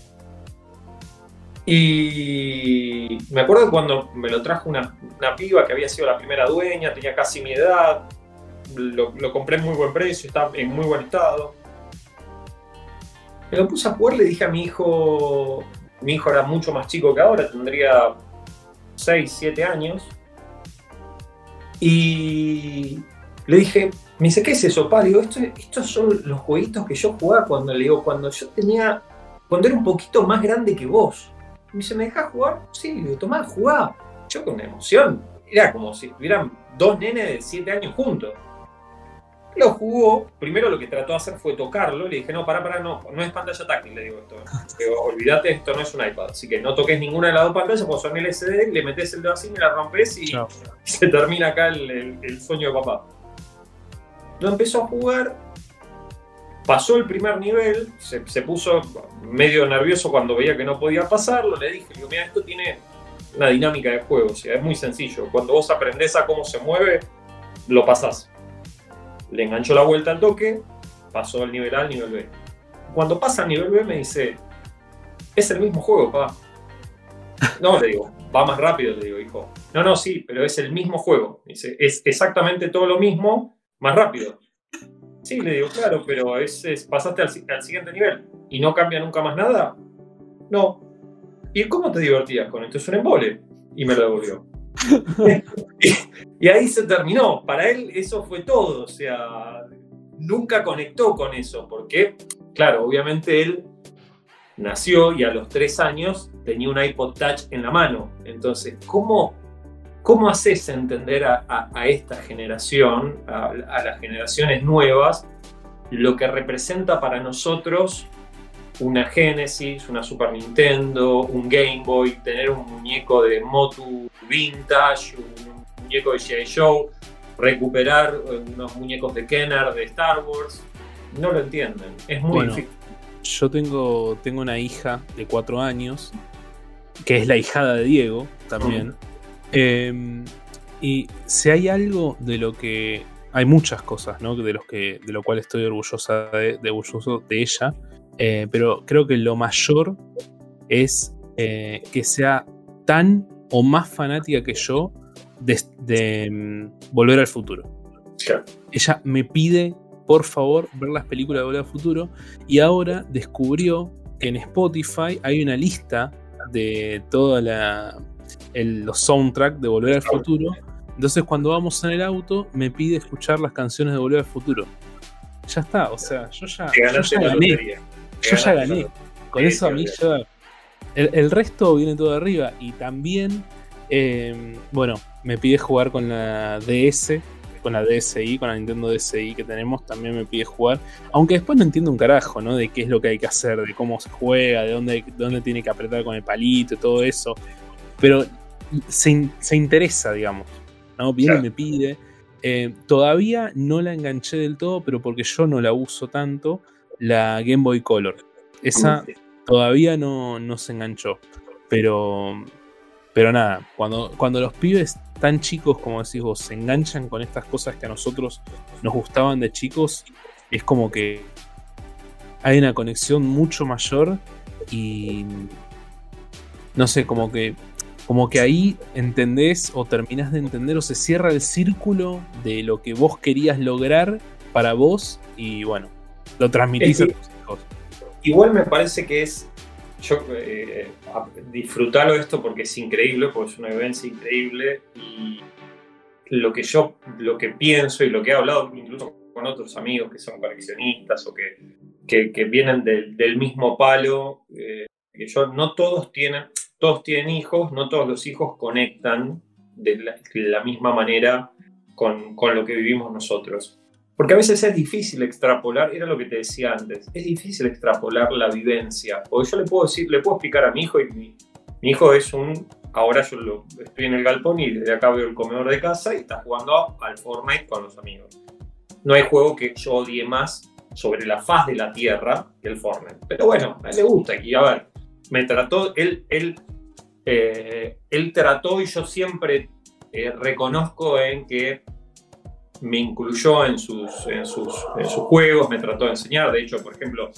Speaker 3: Y me acuerdo cuando me lo trajo una, piba que había sido la primera dueña, tenía casi mi edad, lo, compré en muy buen precio, estaba en muy buen estado. Me lo puse a jugar, le dije a mi hijo, mi hijo era mucho más chico que ahora, tendría 6, 7 años. Y le dije, me dice, ¿qué es eso, pa? digo, estos son los jueguitos que yo jugaba cuando le digo, cuando yo tenía, cuando era un poquito más grande que vos. Me dice, ¿me dejas jugar? Sí, le digo, tomá, jugá. Yo con emoción. Era como si estuvieran dos nenes de 7 años juntos. Lo jugó, primero lo que trató de hacer fue tocarlo, le dije, no, para, para, no, no es pantalla táctil, le digo esto. (laughs) digo, olvídate, esto no es un iPad, así que no toques ninguna de las dos pantallas, pues son LCD, le metes el dedo así, me la rompes y (laughs) se termina acá el sueño de papá. Lo empezó a jugar, Pasó el primer nivel, se, puso medio nervioso cuando veía que no podía pasarlo. Le dije, digo, mira, esto tiene una dinámica de juego, o sea, es muy sencillo. Cuando vos aprendés a cómo se mueve, lo pasás. Le enganchó la vuelta al toque, pasó el nivel A al nivel B. Cuando pasa al nivel B me dice, es el mismo juego, papá. No, le digo, va más rápido, le digo, hijo. No, no, sí, pero es el mismo juego. Dice, es exactamente todo lo mismo, más rápido. Sí, le digo, claro, pero es, pasaste al, siguiente nivel y no cambia nunca más nada. No. ¿Y cómo te divertías con esto? Es un embole. Y me lo devolvió. (laughs) y, ahí se terminó. Para él eso fue todo. O sea, nunca conectó con eso. Porque, claro, obviamente él nació y a los tres años tenía un iPod Touch en la mano. Entonces, ¿cómo, cómo haces entender a, esta generación, a, las generaciones nuevas, lo que representa para nosotros una Genesis, una Super Nintendo, un Game Boy, tener un muñeco de Motu Vintage, un muñeco de G.I. Show, recuperar eh, unos muñecos de Kenner de Star Wars. No lo entienden, es muy difícil.
Speaker 1: Yo tengo, tengo una hija de cuatro años, que es la hijada de Diego también. Em, y si hay algo de lo que. Hay muchas cosas, ¿no? De, los que, de lo cual estoy orgullosa de, orgulloso de ella. Eh, pero creo que lo mayor es eh, que sea tan o más fanática que yo de, em, Volver al Futuro. Ella me pide, por favor, ver las películas de Volver al Futuro. Y ahora descubrió que en Spotify hay una lista de toda la, los soundtracks de Volver al Futuro. Entonces cuando vamos en el auto me pide escuchar las canciones de Volver al Futuro. Ya está, o sea, yo ya, gané. Yo ya gané. Con eso a mí ya... El, resto viene todo de arriba. Y también, eh, bueno, me pide jugar con la DS, con la DSi, con la Nintendo DSi que tenemos, también me pide jugar. Aunque después no entiendo un carajo, ¿no? De qué es lo que hay que hacer, de cómo se juega, de dónde, dónde tiene que apretar con el palito y todo eso. Pero se, interesa, digamos. ¿no? Viene y me pide. Eh, todavía no la enganché del todo, pero porque yo no la uso tanto, la Game Boy Color. Esa todavía no, no se enganchó. Pero, pero nada, cuando, cuando los pibes tan chicos, como decís vos, se enganchan con estas cosas que a nosotros nos gustaban de chicos, es como que hay una conexión mucho mayor y no sé, como que como que ahí entendés o terminás de entender o se cierra el círculo de lo que vos querías lograr para vos y bueno, lo transmitís a tus hijos.
Speaker 3: Igual me parece que es, yo eh, disfrutarlo esto porque es increíble, porque es una vivencia increíble y lo que yo, lo que pienso y lo que he hablado incluso con otros amigos que son coleccionistas o que, que, vienen del, mismo palo, eh, que yo no todos tienen, todos tienen hijos, no todos los hijos conectan de la, misma manera con, lo que vivimos nosotros. Porque a veces es difícil extrapolar, era lo que te decía antes, es difícil extrapolar la vivencia. Porque yo le puedo decir, le puedo explicar a mi hijo, y mi, hijo es un, ahora yo lo, estoy en el galpón y desde acá veo el comedor de casa y está jugando al Fortnite con los amigos. No hay juego que yo odie más sobre la faz de la tierra que el Fortnite. Pero bueno, a él le gusta y a ver, me trató, él, él, eh, él trató y yo siempre eh, reconozco en que me incluyó en sus, en, sus, sus juegos, me trató de enseñar, de hecho, por ejemplo,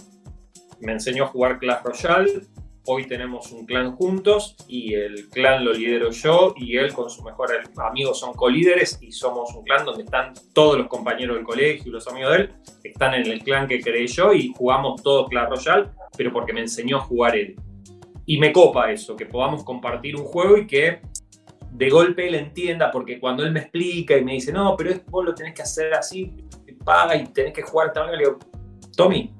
Speaker 3: me enseñó a jugar Clash Royale, hoy tenemos un clan juntos y el clan lo lidero yo y él con su mejor amigo son colíderes y somos un clan donde están todos los compañeros del colegio y los amigos de él, están en el clan que creé yo y jugamos todos Clash Royale, pero porque me enseñó a jugar él. Y me copa eso, que podamos compartir un juego y que de golpe él entienda, porque cuando él me explica y me dice, no, pero vos lo tenés que hacer así, paga y tenés que jugar también, le digo, Tommy,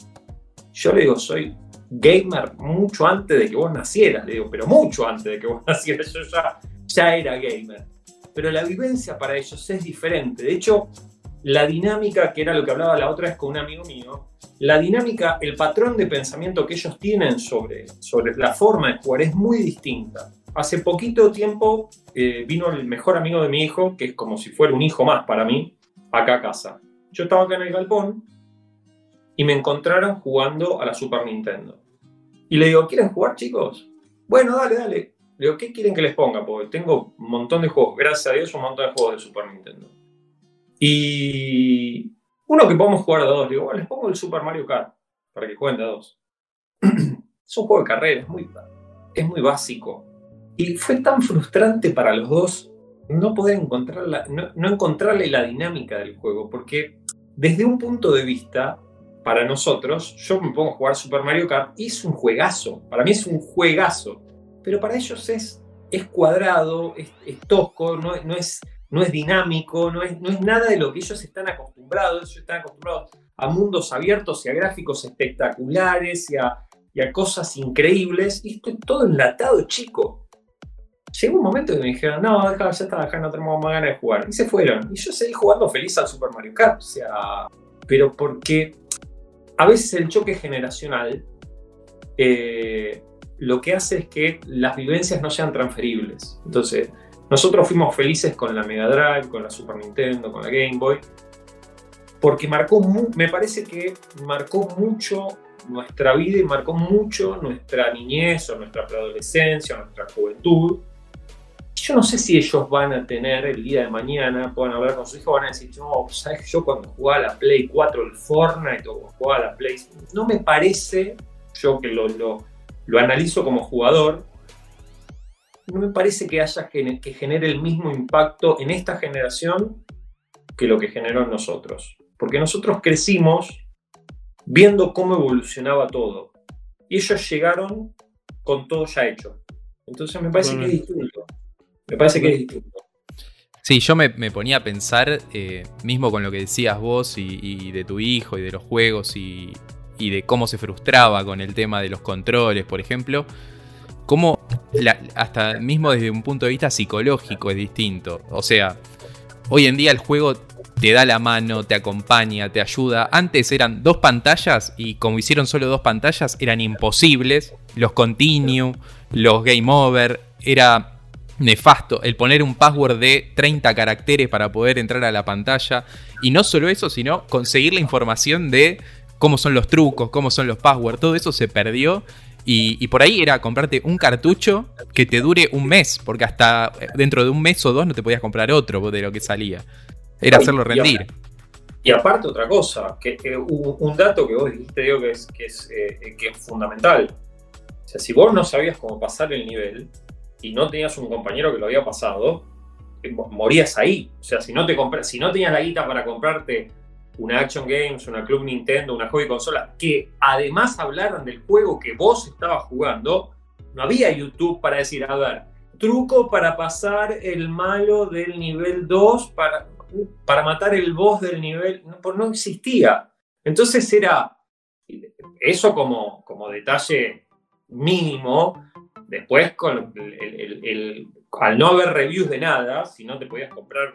Speaker 3: yo le digo, soy gamer mucho antes de que vos nacieras, le digo, pero mucho antes de que vos (laughs) nacieras, yo ya, ya era gamer. Pero la vivencia para ellos es diferente. De hecho, la dinámica, que era lo que hablaba la otra vez con un amigo mío, la dinámica, el patrón de pensamiento que ellos tienen sobre, sobre la forma de jugar es muy distinta. Hace poquito tiempo eh, vino el mejor amigo de mi hijo, que es como si fuera un hijo más para mí, acá a casa. Yo estaba acá en el galpón y me encontraron jugando a la Super Nintendo. Y le digo, ¿quieren jugar chicos? Bueno, dale, dale. Le digo, ¿qué quieren que les ponga? Porque tengo un montón de juegos, gracias a Dios, un montón de juegos de Super Nintendo. Y uno que podemos jugar a dos, digo, les pongo el Super Mario Kart para que jueguen de dos. (clears throat) es un juego de carrera, es muy, es muy básico. Y fue tan frustrante para los dos no poder encontrar la, no, encontrarle la dinámica del juego, porque desde un punto de vista, para nosotros, yo me pongo a jugar Super Mario Kart y es un juegazo, para mí es un juegazo, pero para ellos es, es cuadrado, es, tosco, no, no, es, no es dinámico, no es, no es nada de lo que ellos están acostumbrados, ellos están acostumbrados a mundos abiertos y a gráficos espectaculares y a, cosas increíbles, y esto es todo enlatado, chico llegó un momento que me dijeron, no, deja, ya está, no tenemos más ganas de jugar. Y se fueron. Y yo seguí jugando feliz al Super Mario Kart. O sea, pero porque a veces el choque generacional eh, lo que hace es que las vivencias no sean transferibles. Entonces, nosotros fuimos felices con la Mega Drive, con la Super Nintendo, con la Game Boy, porque marcó, me parece que marcó mucho nuestra vida y marcó mucho nuestra niñez o nuestra preadolescencia nuestra juventud yo no sé si ellos van a tener el día de mañana, puedan hablar con sus hijos, van a decir, no, ¿sabes? Yo cuando jugaba la Play 4, el Fortnite, o jugaba la Play, no me parece, yo que lo, lo, analizo como jugador, no me parece que haya que genere el mismo impacto en esta generación que lo que generó en nosotros. Porque nosotros crecimos viendo cómo evolucionaba todo. Y ellos llegaron con todo ya hecho. Entonces me parece que es distinto. Me parece que es distinto.
Speaker 2: Sí, yo me, ponía a pensar, eh, mismo con lo que decías vos y, de tu hijo y de los juegos y, de cómo se frustraba con el tema de los controles, por ejemplo, cómo hasta mismo desde un punto de vista psicológico es distinto. O sea, hoy en día el juego te da la mano, te acompaña, te ayuda. Antes eran dos pantallas y como hicieron solo dos pantallas eran imposibles. Los continue, los game over, era nefasto el poner un password de 30 caracteres para poder entrar a la pantalla. Y no solo eso, sino conseguir la información de cómo son los trucos, cómo son los passwords. Todo eso se perdió. Y, por ahí era comprarte un cartucho que te dure un mes, porque hasta dentro de un mes o dos no te podías comprar otro de lo que salía. Era hacerlo rendir.
Speaker 3: Y aparte otra cosa, que, un dato que vos dijiste, digo, que es, que es, eh, que es fundamental. O sea, si vos no sabías cómo pasar el nivel, y no tenías un compañero que lo había pasado, eh, morías ahí. O sea, si no, te si no tenías la guita para comprarte una Action Games, una Club Nintendo, una hobby consola, que además hablaran del juego que vos estabas jugando, no había YouTube para decir, a ver, truco para pasar el malo del nivel 2, para, para matar el boss del nivel, no, no existía. Entonces era eso como, como detalle mínimo, Después, al no haber reviews de nada, si no te podías comprar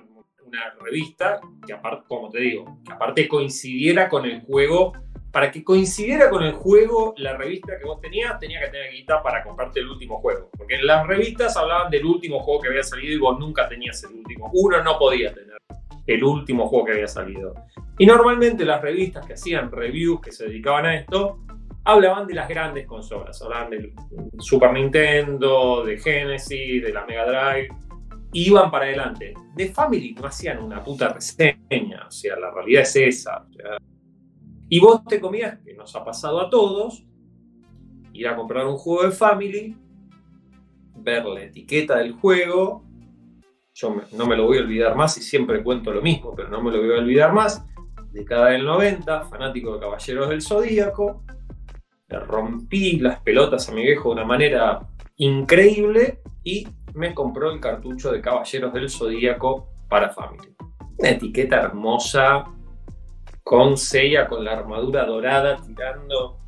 Speaker 3: una revista, que aparte, como te digo, que aparte coincidiera con el juego, para que coincidiera con el juego, la revista que vos tenías, tenía que tener guita para comprarte el último juego. Porque en las revistas hablaban del último juego que había salido y vos nunca tenías el último. Uno no podía tener el último juego que había salido. Y normalmente las revistas que hacían reviews, que se dedicaban a esto, hablaban de las grandes consolas, hablaban del Super Nintendo, de Genesis, de la Mega Drive, iban para adelante. De Family no hacían una puta reseña, o sea, la realidad es esa. y vos te comías, que nos ha pasado a todos, ir a comprar un juego de Family, ver la etiqueta del juego, yo no me lo voy a olvidar más y siempre cuento lo mismo, pero no me lo voy a olvidar más, década del 90, fanático de Caballeros del Zodíaco, le rompí las pelotas a mi viejo de una manera increíble y me compró el cartucho de Caballeros del Zodíaco para Family. Una etiqueta hermosa, con sella, con la armadura dorada tirando,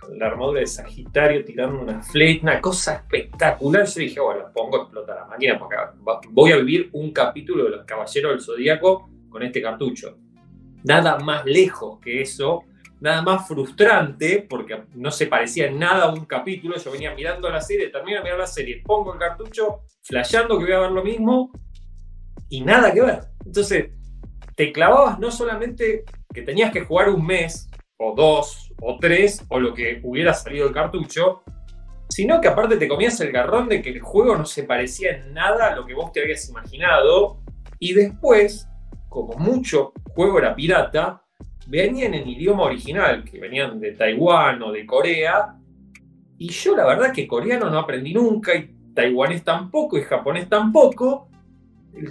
Speaker 3: con la armadura de Sagitario tirando una flecha, una cosa espectacular. Yo dije, bueno, pongo a explotar la máquina porque voy a vivir un capítulo de los Caballeros del Zodíaco con este cartucho. Nada más lejos que eso nada más frustrante, porque no se parecía en nada a un capítulo. Yo venía mirando la serie, termino de mirar la serie, pongo el cartucho, flasheando que voy a ver lo mismo, y nada que ver. Entonces, te clavabas no solamente que tenías que jugar un mes, o dos, o tres, o lo que hubiera salido el cartucho, sino que aparte te comías el garrón de que el juego no se parecía en nada a lo que vos te habías imaginado, y después, como mucho juego era pirata, venían en idioma original, que venían de Taiwán o de Corea, y yo la verdad que coreano no aprendí nunca y taiwanés tampoco y japonés tampoco.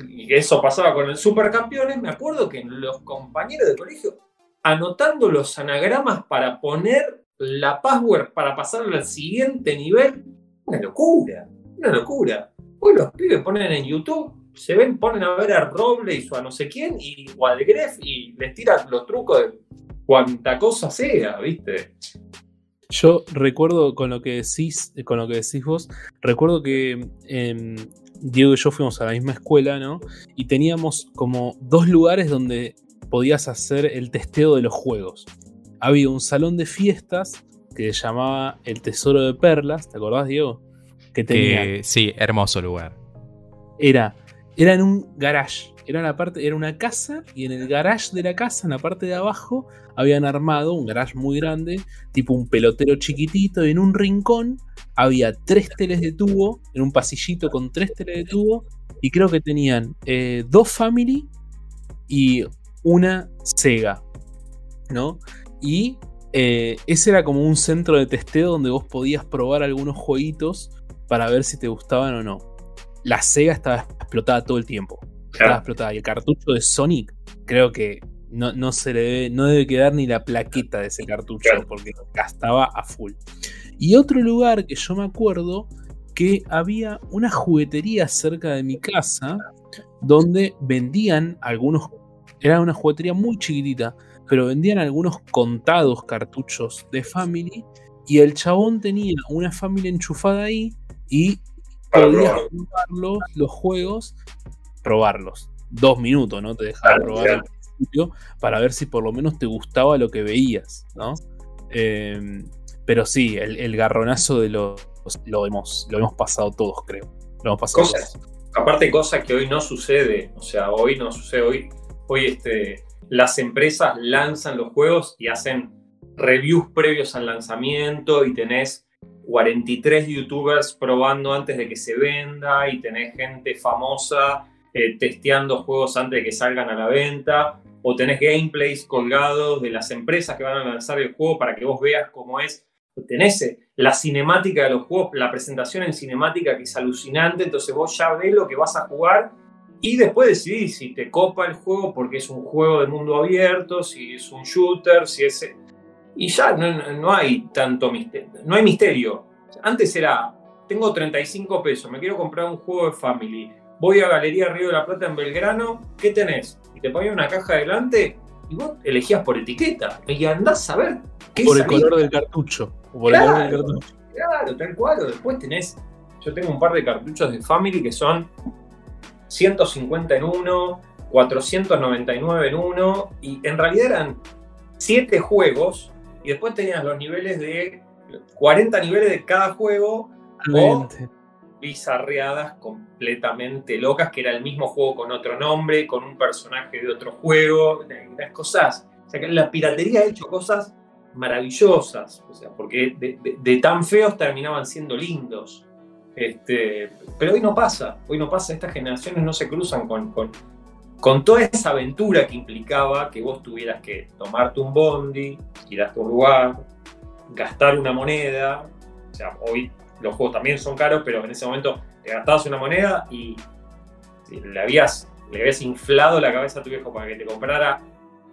Speaker 3: Y eso pasaba con el Supercampeones. Me acuerdo que los compañeros de colegio anotando los anagramas para poner la password para pasarlo al siguiente nivel. Una locura, una locura. Hoy los pibes ponen en YouTube, se ven, ponen a ver a Robles o a no sé quién y, o al Gref y les tiran los trucos de cuanta cosa sea, ¿viste?
Speaker 1: Yo recuerdo con lo que decís, con lo que decís vos, recuerdo que em, Diego y yo fuimos a la misma escuela, ¿no? Y teníamos como dos lugares donde podías hacer el testeo de los juegos. Había un salón de fiestas que se llamaba El Tesoro de Perlas, ¿te acordás, Diego?
Speaker 2: Que tenía. sí, hermoso lugar.
Speaker 1: Era, era en un garage. Era, la parte, era una casa y en el garage de la casa, en la parte de abajo, habían armado un garage muy grande, tipo un pelotero chiquitito, y en un rincón había tres teles de tubo, en un pasillito con tres teles de tubo, y creo que tenían eh, dos Family y una Sega, ¿no? Y eh, ese era como un centro de testeo donde vos podías probar algunos jueguitos para ver si te gustaban o no. La Sega estaba explotada todo el tiempo. Estaba explotada. Y el cartucho de Sonic, creo que no, se le debe, no debe quedar ni la plaqueta de ese cartucho porque gastaba a full. Y otro lugar que yo me acuerdo que había una juguetería cerca de mi casa donde vendían algunos, era una juguetería muy chiquitita, pero vendían algunos contados cartuchos de Family y el chabón tenía una familia enchufada ahí y podías probarlos, los juegos, probarlos. Dos minutos, ¿no? Te dejaba probar al principio para ver si por lo menos te gustaba lo que veías, ¿no? Em, pero sí, el, garronazo de los lo hemos, lo hemos pasado todos, creo. Lo hemos pasado
Speaker 3: cosas, Aparte, cosas que hoy no sucede. O sea, hoy no sucede. Hoy, hoy este, las empresas lanzan los juegos y hacen reviews previos al lanzamiento y tenés 43 youtubers probando antes de que se venda y tenés gente famosa eh, testeando juegos antes de que salgan a la venta o tenés gameplays colgados de las empresas que van a lanzar el juego para que vos veas cómo es. Tenés eh, la cinemática de los juegos, la presentación en cinemática que es alucinante, entonces vos ya ves lo que vas a jugar y después decidís si te copa el juego porque es un juego de mundo abierto, si es un shooter, si es... Y ya no, hay tanto misterio, no hay misterio. Antes era, tengo 35 pesos, me quiero comprar un juego de Family, voy a Galería Río de la Plata en Belgrano, ¿qué tenés? Y te ponían una caja adelante y vos elegías por etiqueta. Y andás a ver
Speaker 1: qué Por el color del cartucho. Por
Speaker 3: el color del cartucho. Claro, tal cual. Después tenés, yo tengo un par de cartuchos de Family que son 150 en uno, 499 en uno, y en realidad eran 7 juegos, y después tenías los niveles de 40 niveles de cada juego, o bizarreadas completamente locas, que era el mismo juego con otro nombre, con un personaje de otro juego, las cosas. O sea, que la piratería ha hecho cosas maravillosas, o sea, porque de tan feos terminaban siendo lindos. Este, pero hoy no pasa, hoy no pasa, estas generaciones no se cruzan con, con, toda esa aventura que implicaba que vos tuvieras que tomarte un bondi, ir a tu lugar, gastar una moneda, o sea, hoy los juegos también son caros, pero en ese momento te gastabas una moneda y le habías, le habías inflado la cabeza a tu viejo para que te comprara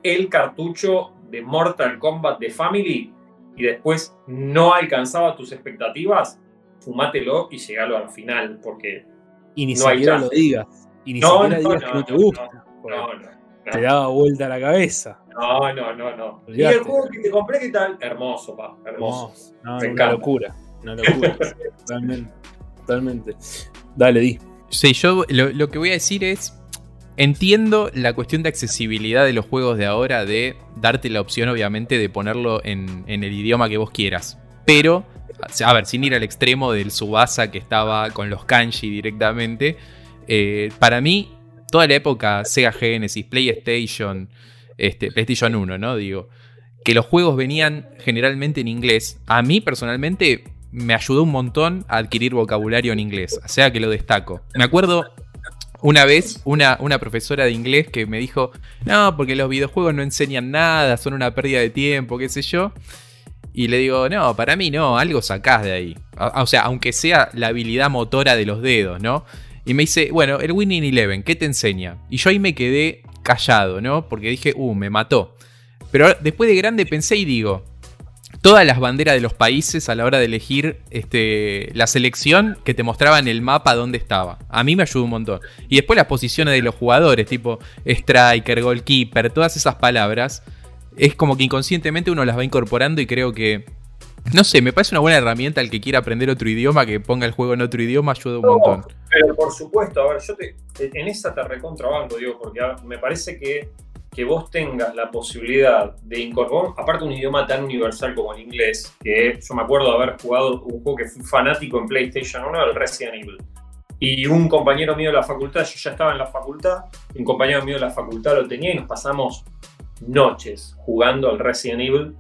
Speaker 3: el cartucho de Mortal Kombat de Family y después no alcanzaba tus expectativas, fumátelo y llegalo al final, porque
Speaker 1: y ni no siquiera lo digas. Y ni siquiera digas que no te gusta. Te daba vuelta la cabeza.
Speaker 3: No, no, no, no. Y el juego que te compré, ¿qué tal? Hermoso, pa, hermoso.
Speaker 1: No, una locura. Una locura. (laughs) totalmente. Totalmente. Dale, di.
Speaker 2: Sí, yo lo, lo que voy a decir es. Entiendo la cuestión de accesibilidad de los juegos de ahora, de darte la opción, obviamente, de ponerlo en, en el idioma que vos quieras. Pero a ver, sin ir al extremo del Subasa que estaba con los kanji directamente, eh, para mí, toda la época Sega Genesis, PlayStation, este, PlayStation 1, ¿no? Digo, que los juegos venían generalmente en inglés, a mí personalmente me ayudó un montón a adquirir vocabulario en inglés, o sea que lo destaco. Me acuerdo una vez una, una, profesora de inglés que me dijo, no, porque los videojuegos no enseñan nada, son una pérdida de tiempo, qué sé yo. Y le digo, no, para mí no, algo sacás de ahí. o sea, aunque sea la habilidad motora de los dedos, ¿no? Y me dice, bueno, el Winning Eleven, ¿qué te enseña? Y yo ahí me quedé callado, ¿no? Porque dije, uh, me mató. Pero después de grande pensé y digo, todas las banderas de los países a la hora de elegir este, la selección que te mostraba en el mapa dónde estaba. A mí me ayudó un montón. Y después las posiciones de los jugadores, tipo striker, goalkeeper, todas esas palabras, es como que inconscientemente uno las va incorporando y creo que... No sé, me parece una buena herramienta al que quiera aprender otro idioma, que ponga el juego en otro idioma, ayuda un montón.
Speaker 3: Pero por supuesto, a ver, yo te, en esa te recontrabanco, digo, porque me parece que que vos tengas la posibilidad de incorporar, aparte un idioma tan universal como el inglés, que yo me acuerdo de haber jugado un juego que fui fanático en PlayStation 1, el Resident Evil. Y un compañero mío de la facultad, yo ya estaba en la facultad, un compañero mío de la facultad lo tenía y nos pasamos noches jugando al Resident Evil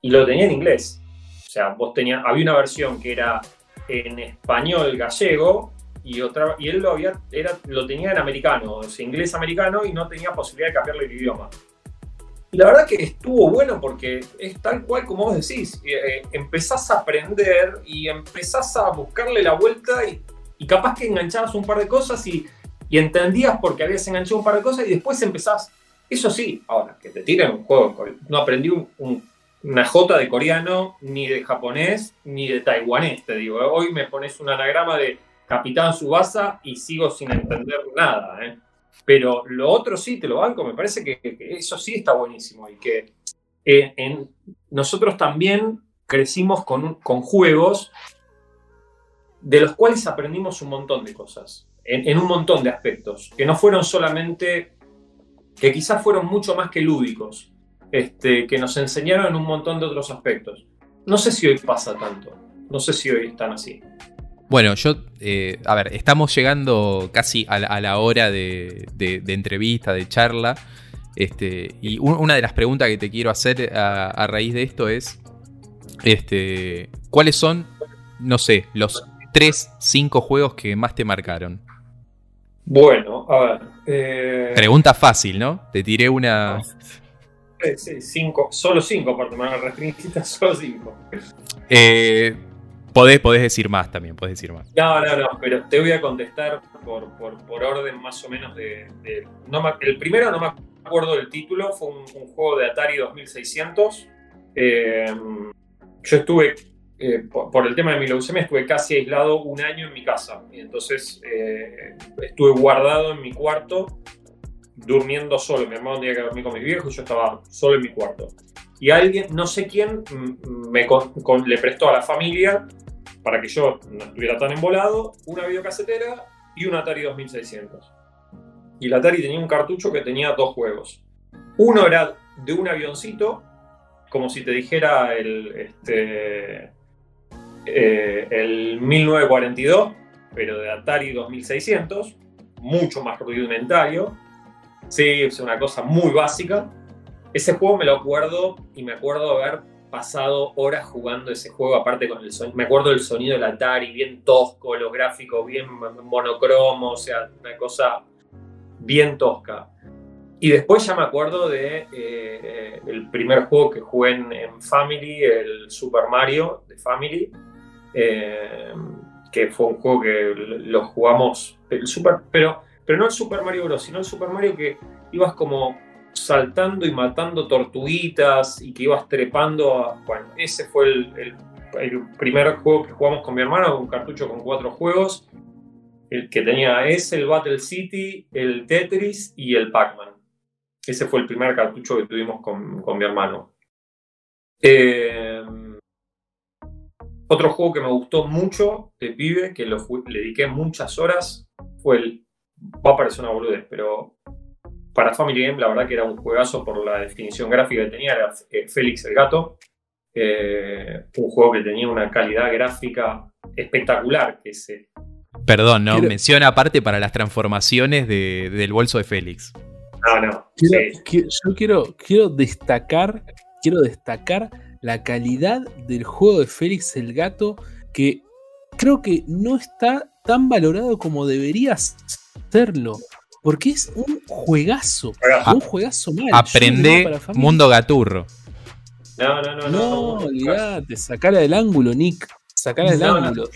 Speaker 3: y lo tenía en inglés. O sea, vos tenías, había una versión que era en español gallego y, otra, y él lo, había, era, lo tenía en americano, o sea, inglés americano, y no tenía posibilidad de cambiarle el idioma. Y la verdad que estuvo bueno porque es tal cual como vos decís, eh, eh, empezás a aprender y empezás a buscarle la vuelta y, y capaz que enganchabas un par de cosas y, y, entendías porque habías enganchado un par de cosas y después empezás, eso sí, ahora que te tiren un juego, no aprendí una jota de coreano, ni de japonés, ni de taiwanés, te digo, hoy me pones un anagrama de Capitán Subasa y sigo sin entender nada. ¿eh? Pero lo otro sí, te lo banco, me parece que, eso sí está buenísimo y que eh, nosotros también crecimos con, con, juegos de los cuales aprendimos un montón de cosas, en, un montón de aspectos, que no fueron solamente, que quizás fueron mucho más que lúdicos, este, que nos enseñaron en un montón de otros aspectos. No sé si hoy pasa tanto, no sé si hoy están así.
Speaker 2: Bueno, yo, eh, a ver, estamos llegando casi a la, hora de, entrevista, de charla. Este, y una de las preguntas que te quiero hacer a, raíz de esto es, este, ¿cuáles son, no sé, los 3, 5 juegos que más te marcaron?
Speaker 3: Bueno, a ver. Eh,
Speaker 2: Pregunta fácil, ¿no? Te tiré una...
Speaker 3: Sí, cinco, solo 5, aparte me restringida, (laughs) solo 5.
Speaker 2: Eh, Podés, decir más también, podés decir más.
Speaker 3: No, no, no, pero te voy a contestar por, orden más o menos de... el primero no me acuerdo del título, fue un, juego de Atari 2600. Eh, yo estuve, eh, por, el tema de mi leucemia, estuve casi aislado un año en mi casa. Y entonces eh, estuve guardado en mi cuarto, durmiendo solo. Mi hermano tenía que dormir con mis viejos y yo estaba solo en mi cuarto y alguien, no sé quién, me le prestó a la familia, para que yo no estuviera tan embolado, una videocasetera y un Atari 2600. Y el Atari tenía un cartucho que tenía dos juegos. Uno era de un avioncito, como si te dijera el, este, eh, el 1942, pero de Atari 2600, mucho más rudimentario. Sí, es una cosa muy básica. Ese juego me lo acuerdo y me acuerdo haber pasado horas jugando ese juego, aparte con el sonido. Me acuerdo del sonido del Atari, bien tosco, los gráficos bien monocromo, o sea, una cosa bien tosca. Y después ya me acuerdo de eh, el primer juego que jugué en, Family, el Super Mario de Family, eh, que fue un juego que lo jugamos, el Super, pero, pero no el Super Mario Bros., sino el Super Mario que ibas como saltando y matando tortuguitas y que ibas trepando. Bueno, ese fue el, primer juego que jugamos con mi hermano, un cartucho con cuatro juegos. El que tenía ese, el Battle City, el Tetris y el Pac-Man. Ese fue el primer cartucho que tuvimos con, mi hermano. Eh, otro juego que me gustó mucho de pibe, que le dediqué muchas horas, fue el. Va a parecer una boludez, pero para Family Game, la verdad que era un juegazo por la definición gráfica que tenía, era eh, Félix el Gato. Eh, un juego que tenía una calidad gráfica espectacular. Que se...
Speaker 2: Perdón, ¿no? Menciona aparte para las transformaciones del bolso de Félix.
Speaker 3: No, no.
Speaker 1: yo quiero, quiero destacar, quiero destacar la calidad del juego de Félix el Gato, que creo que no está tan valorado como debería serlo. Porque es un juegazo. Un juegazo mal.
Speaker 2: Aprende Mundo Gaturro.
Speaker 3: No, no, no.
Speaker 1: No, olvídate, sacara del ángulo, Nick. sacar el ángulo.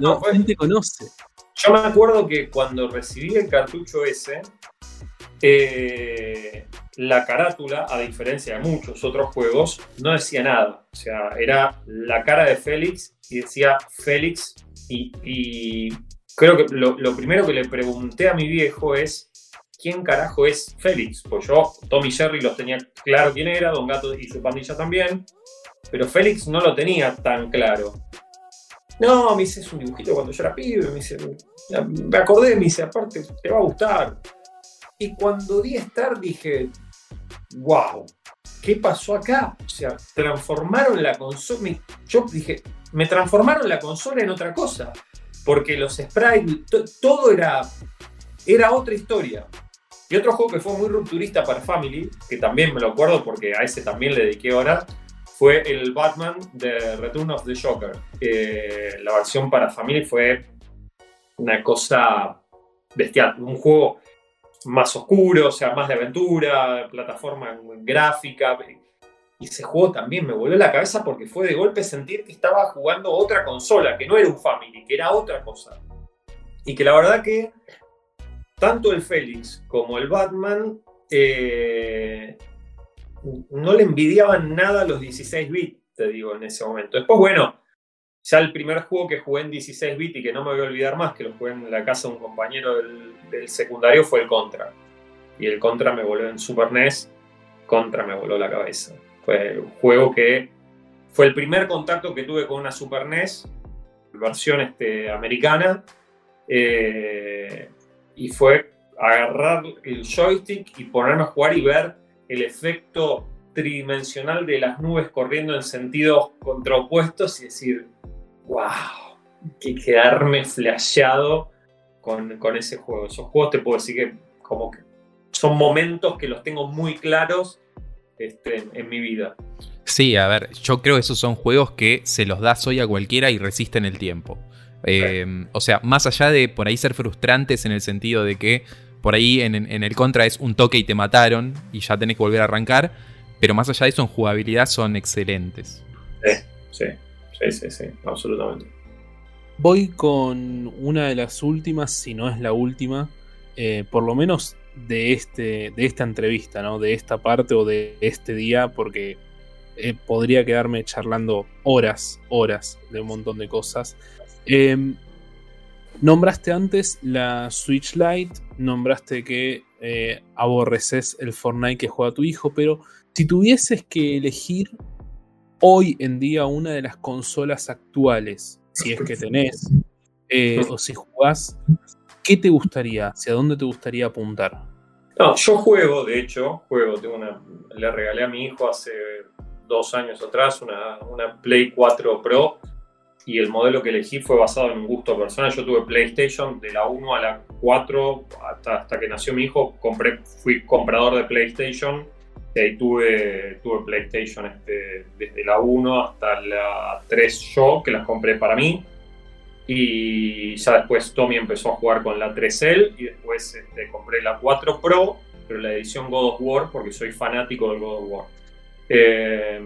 Speaker 1: no, te conoce.
Speaker 3: Yo me acuerdo que cuando recibí el cartucho ese, eh, la carátula, a diferencia de muchos otros juegos, no decía nada. O sea, era la cara de Félix y decía Félix. Y, creo que lo, primero que le pregunté a mi viejo es: ¿quién carajo es Félix? Pues yo, Tommy Jerry los tenía claro quién era, Don Gato y su pandilla también. Pero Félix no lo tenía tan claro. No, me dice, es un dibujito cuando yo era pibe. Me dice, me acordé, me dice, aparte, te va a gustar. Y cuando di estar dije, wow, ¿qué pasó acá? O sea, transformaron la consola. Yo dije, me transformaron la consola en otra cosa. Porque los sprites, todo era, era otra historia. Y otro juego que fue muy rupturista para Family, que también me lo acuerdo porque a ese también le dediqué horas, fue el Batman de Return of the Joker. la versión para Family fue una cosa bestial. Un juego más oscuro, o sea, más de aventura, plataforma gráfica. Y ese juego también me volvió la cabeza porque fue de golpe sentir que estaba jugando otra consola, que no era un Family, que era otra cosa. Y que la verdad que tanto el Félix como el Batman eh, no le envidiaban nada a los 16 bits, te digo, en ese momento. Después, bueno, ya el primer juego que jugué en 16 bits y que no me voy a olvidar más, que lo jugué en la casa de un compañero del, secundario, fue el Contra. Y el Contra me voló en Super NES, Contra me voló la cabeza. Fue un juego que fue el primer contacto que tuve con una Super NES, versión este, americana, eh, y fue agarrar el joystick y ponerme a jugar y ver el efecto tridimensional de las nubes corriendo en sentidos contraopuestos y decir, wow, que quedarme flasheado con, ese juego. Esos juegos te puedo decir que como que son momentos que los tengo muy claros este, en mi vida.
Speaker 2: Sí, a ver, yo creo que esos son juegos que se los das hoy a cualquiera y resisten el tiempo. Eh, o sea, más allá de por ahí ser frustrantes en el sentido de que por ahí en, en, el contra es un toque y te mataron y ya tenés que volver a arrancar, pero más allá de eso en jugabilidad son excelentes.
Speaker 3: sí. Sí, sí, sí, absolutamente.
Speaker 1: Voy con una de las últimas, si no es la última, eh, por lo menos de, este, de esta entrevista, ¿no? De esta parte o de este día, porque eh, podría quedarme charlando horas, horas de un montón de cosas. Em, nombraste antes la Switch Lite, nombraste que eh, aborreces el Fortnite que juega tu hijo, pero si tuvieses que elegir hoy en día una de las consolas actuales, si es que tenés, eh, o si jugás, ¿qué te gustaría? ¿Hacia dónde te gustaría apuntar?
Speaker 3: No, yo juego, de hecho, juego, tengo una, le regalé a mi hijo hace dos años atrás una, Play 4 Pro y el modelo que elegí fue basado en un gusto personal. Yo tuve PlayStation de la 1 a la 4 hasta, que nació mi hijo, fui comprador de PlayStation ahí tuve, tuve PlayStation este, desde la 1 hasta la 3 yo, que las compré para mí. Y ya después Tommy empezó a jugar con la 3L y después este, compré la 4 Pro, pero la edición God of War porque soy fanático del God of War. Eh,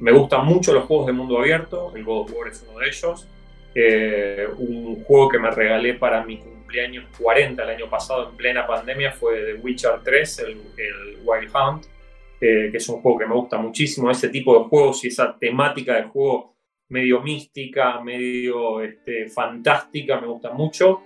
Speaker 3: me gustan mucho los juegos de mundo abierto, el God of War es uno de ellos. Eh, un juego que me regalé para mi cumpleaños 40 el año pasado en plena pandemia fue The Witcher 3, el, el Wild Hunt que es un juego que me gusta muchísimo, ese tipo de juegos y esa temática de juego medio mística, medio este, fantástica, me gusta mucho.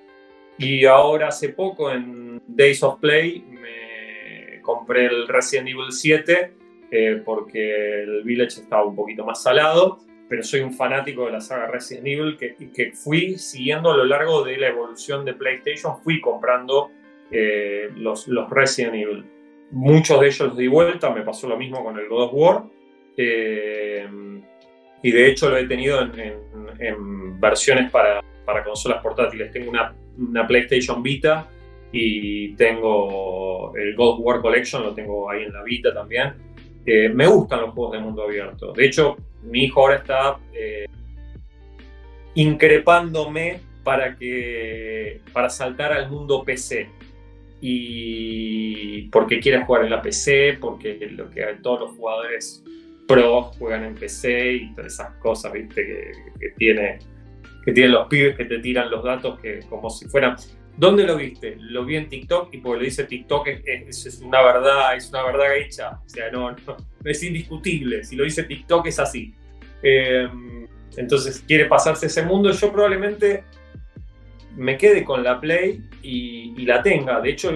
Speaker 3: Y ahora hace poco en Days of Play me compré el Resident Evil 7 eh, porque el Village estaba un poquito más salado, pero soy un fanático de la saga Resident Evil que, que fui siguiendo a lo largo de la evolución de PlayStation, fui comprando eh, los, los Resident Evil. Muchos de ellos los di vuelta, me pasó lo mismo con el God of War. Eh, y de hecho lo he tenido en, versiones para, consolas portátiles. Tengo una, PlayStation Vita y tengo el God War Collection, lo tengo ahí en la Vita también. Eh, me gustan los juegos de mundo abierto. De hecho, mi hijo ahora está eh, increpándome para, que, para saltar al mundo PC y porque quiere jugar en la PC, porque lo que todos los jugadores pros juegan en PC y todas esas cosas, viste, que, tiene, que tienen los pibes que te tiran los datos que como si fueran. ¿Dónde lo viste? Lo vi en TikTok y porque lo dice TikTok es, una verdad, es una verdad hecha. O sea, no, no, (laughs) es indiscutible. Si lo dice TikTok es así. Eh, entonces quiere pasarse ese mundo. Yo probablemente me quede con la Play y, la tenga. De hecho,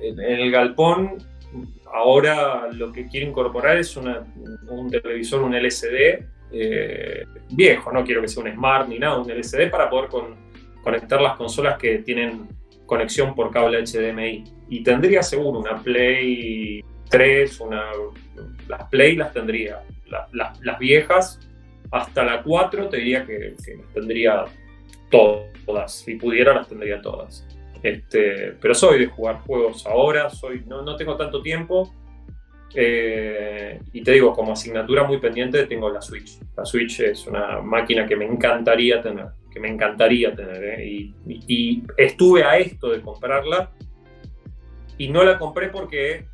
Speaker 3: en el galpón ahora lo que quiero incorporar es un televisor, un LCD eh, viejo, no quiero que sea un Smart ni nada, un LCD para poder conectar las consolas que tienen conexión por cable HDMI. Y tendría seguro una Play 3, una, las Play las tendría, las viejas hasta la 4 te diría que, que las tendría todas. Si pudiera, las tendría todas. Este, pero soy de jugar juegos ahora, soy, no, no tengo tanto tiempo. Eh, y te digo, como asignatura muy pendiente tengo la Switch. La Switch es una máquina que me encantaría tener, que me encantaría tener. ¿eh? Y, y, estuve a esto de comprarla y no la compré porque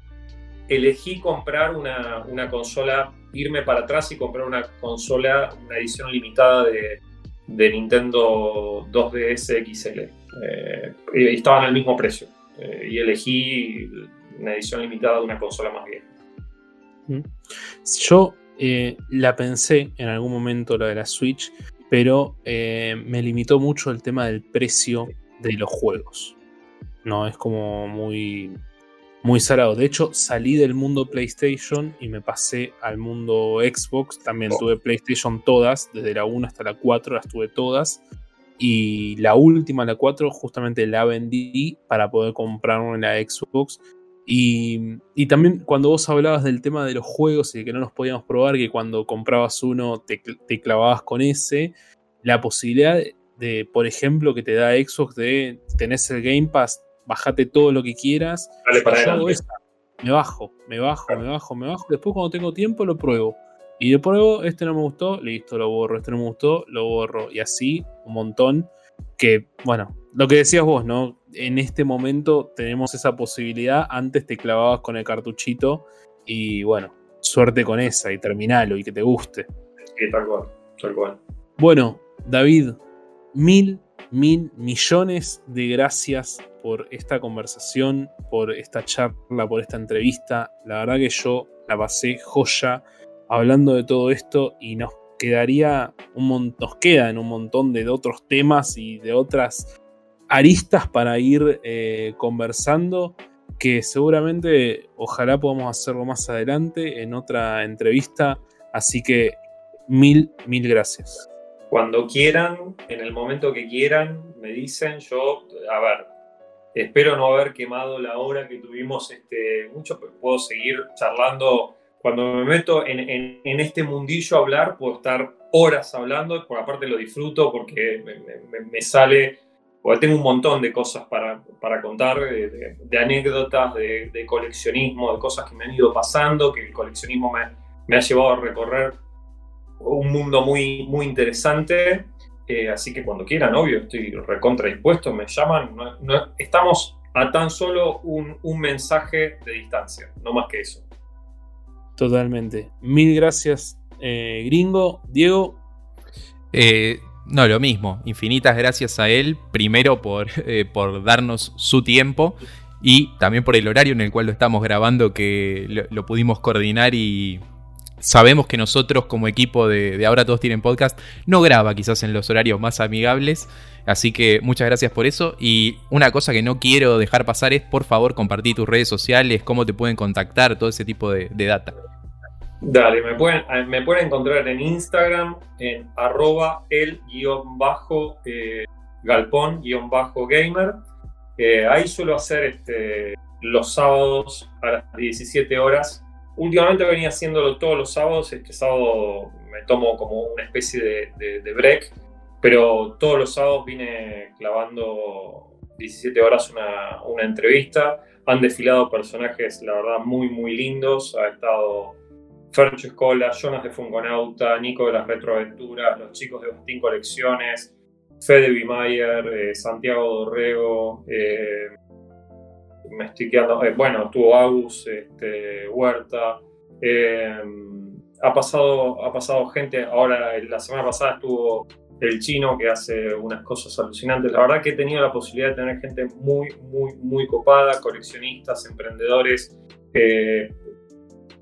Speaker 3: elegí comprar una, una consola irme para atrás y comprar una consola, una edición limitada de, de Nintendo 2DS XL. Eh, y estaban al mismo precio. Eh, y elegí una edición limitada de una consola más vieja.
Speaker 1: Mm. Yo eh, la pensé en algún momento, la de la Switch, pero me limitó mucho el tema del precio de los juegos. No, es como muy muy salado. De hecho, salí del mundo PlayStation y me pasé al mundo Xbox. También oh. tuve PlayStation todas, desde la 1 hasta la 4 las tuve todas. Y la última, la 4, justamente la vendí para poder comprar una en la Xbox. Y, también cuando vos hablabas del tema de los juegos y de que no los podíamos probar, que cuando comprabas uno te, te clavabas con ese, la posibilidad de, por ejemplo, que te da Xbox de tener el Game Pass, bajate todo lo que quieras. me bajo, me bajo, me bajo, me bajo. Después cuando tengo tiempo lo pruebo. Y de pruebo, este no me gustó, listo, lo borro. Este no me gustó, lo borro. Y así, un montón. Que, bueno, lo que decías vos, ¿no? En este momento tenemos esa posibilidad. Antes te clavabas con el cartuchito. Y bueno, suerte con esa y terminalo y que te guste.
Speaker 3: Sí, tal cual, tal cual.
Speaker 1: Bueno, David, mil, mil millones de gracias por esta conversación, por esta charla, por esta entrevista. La verdad que yo la pasé joya hablando de todo esto y nos quedaría un nos quedan un montón de otros temas y de otras aristas para ir eh, conversando que seguramente ojalá podamos hacerlo más adelante en otra entrevista. Así que mil, mil gracias.
Speaker 3: Cuando quieran, en el momento que quieran, me dicen, yo, a ver, Espero no haber quemado la hora que tuvimos este, mucho, pero puedo seguir charlando. Cuando me meto en, este mundillo a hablar, puedo estar horas hablando, por aparte lo disfruto porque me, sale, porque tengo un montón de cosas para, contar, de, anécdotas, de, coleccionismo, de cosas que me han ido pasando, que el coleccionismo me, me ha llevado a recorrer un mundo muy, muy interesante eh, así que cuando quieran, obvio, estoy recontra dispuesto, me llaman. estamos a tan solo un, mensaje de distancia, no más que eso.
Speaker 1: Totalmente. Mil gracias, eh, gringo. Diego.
Speaker 2: Eh, no, lo mismo. Infinitas gracias a él, primero por, (laughs) por darnos su tiempo y también por el horario en el cual lo estamos grabando, que lo pudimos coordinar y, sabemos que nosotros como equipo de, Ahora Todos Tienen Podcast no graba quizás en los horarios más amigables. Así que muchas gracias por eso. Y una cosa que no quiero dejar pasar es, por favor, compartir tus redes sociales, cómo te pueden contactar, todo ese tipo de, data.
Speaker 3: Dale, me pueden, eh, me pueden encontrar en Instagram en arroba el guion eh, galpón guion bajo gamer. Eh, ahí suelo hacer este, los sábados a las 17 horas Últimamente venía haciéndolo todos los sábados, este sábado me tomo como una especie de, break, pero todos los sábados vine clavando 17 horas una, entrevista. Han desfilado personajes, la verdad, muy, muy lindos. Ha estado Fercho Escola, Jonas de Fungonauta, Nico de las Retroaventuras, los chicos de Bastín Colecciones, Fede Bimayer, eh, Santiago Dorrego, eh, me estoy quedando, eh, bueno, tuvo Agus, este, Huerta, eh, ha, pasado, ha pasado gente, ahora la semana pasada estuvo el chino que hace unas cosas alucinantes. La verdad que he tenido la posibilidad de tener gente muy, muy, muy copada, coleccionistas, emprendedores, eh,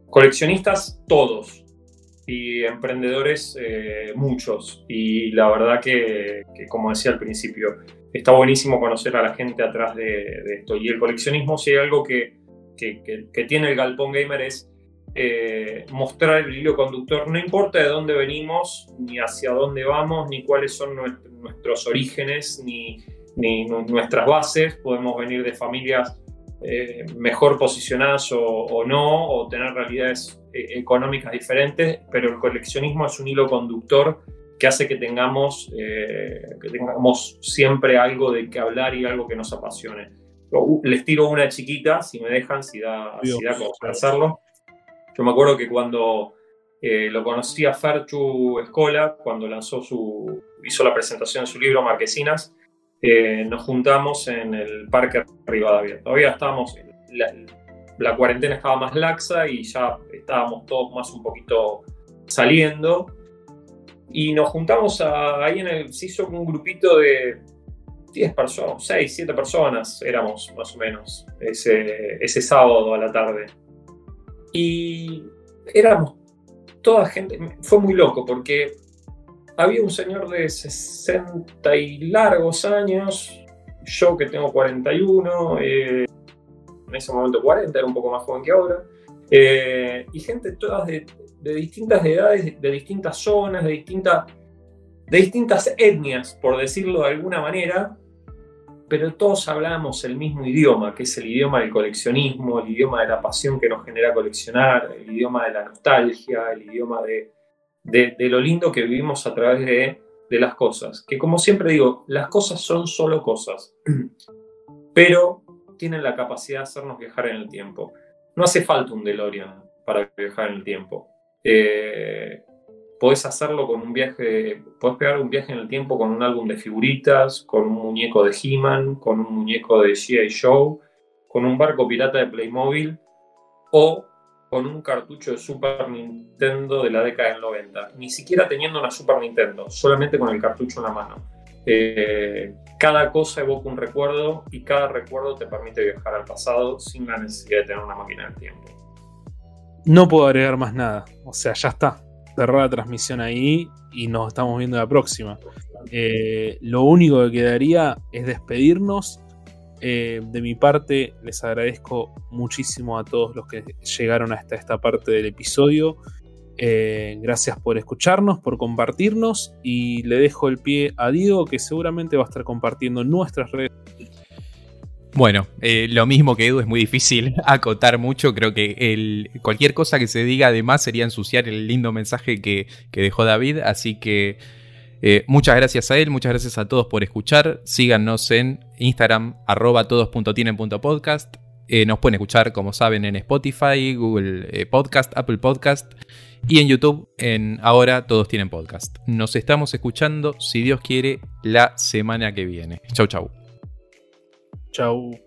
Speaker 3: coleccionistas todos y emprendedores eh, muchos. Y la verdad que, como decía al principio, está buenísimo conocer a la gente atrás de, esto. Y el coleccionismo, si hay algo que, que tiene el Galpón Gamer es eh, mostrar el hilo conductor, no importa de dónde venimos, ni hacia dónde vamos, ni cuáles son nuestros orígenes, ni, nuestras bases, podemos venir de familias eh, mejor posicionadas o, no, o tener realidades eh, económicas diferentes, pero el coleccionismo es un hilo conductor que hace que tengamos, que tengamos siempre algo de qué hablar y algo que nos apasione. Les tiro una chiquita, si me dejan, si da, si da hacerlo. Yo me acuerdo que cuando eh, lo conocí a Ferchu Escola, cuando lanzó su, hizo la presentación de su libro Marquesinas, eh, nos juntamos en el Parque Rivadavia. Todavía estábamos, la, la cuarentena estaba más laxa y ya estábamos todos más un poquito saliendo. Y nos juntamos ahí en el, se hizo un grupito de 10 personas, 6, 7 personas éramos más o menos ese, ese sábado a la tarde. Y éramos toda gente, fue muy loco porque había un señor de 60 y largos años, yo que tengo 41, eh, en ese momento 40, era un poco más joven que ahora, eh, y gente todas de, distintas edades, de distintas zonas, de, de distintas etnias, por decirlo de alguna manera, pero todos hablábamos el mismo idioma, que es el idioma del coleccionismo, el idioma de la pasión que nos genera coleccionar, el idioma de la nostalgia, el idioma de, de, lo lindo que vivimos a través de, de, las cosas. Que como siempre digo, las cosas son solo cosas, (clears throat) pero tienen la capacidad de hacernos viajar en el tiempo. No hace falta un DeLorean para viajar en el tiempo. Eh, podés hacerlo con un viaje, podés pegar un viaje en el tiempo con un álbum de figuritas, con un muñeco de He-Man, con un muñeco de G.I. Show, con un barco pirata de Playmobil o con un cartucho de Super Nintendo de la década del 90. Ni siquiera teniendo una Super Nintendo, solamente con el cartucho en la mano. Eh, cada cosa evoca un recuerdo y cada recuerdo te permite viajar al pasado sin la necesidad de tener una máquina del tiempo.
Speaker 1: No puedo agregar más nada, o sea, ya está cerrar la transmisión ahí y nos estamos viendo la próxima. Eh, lo único que quedaría es despedirnos. Eh, de mi parte, les agradezco muchísimo a todos los que llegaron hasta esta parte del episodio. Eh, gracias por escucharnos, por compartirnos y le dejo el pie a Diego que seguramente va a estar compartiendo nuestras redes
Speaker 2: bueno, eh, lo mismo que Edu, es muy difícil (laughs) acotar mucho. Creo que cualquier cosa que se diga además sería ensuciar el lindo mensaje que, dejó David. Así que eh, muchas gracias a él, muchas gracias a todos por escuchar. Síganos en Instagram, arroba todos.tienen.podcast. Eh, nos pueden escuchar, como saben, en Spotify, Google Podcast, Apple Podcast y en YouTube en Ahora Todos Tienen Podcast. Nos estamos escuchando, si Dios quiere, la semana que viene. Chau, chau.
Speaker 1: Chau.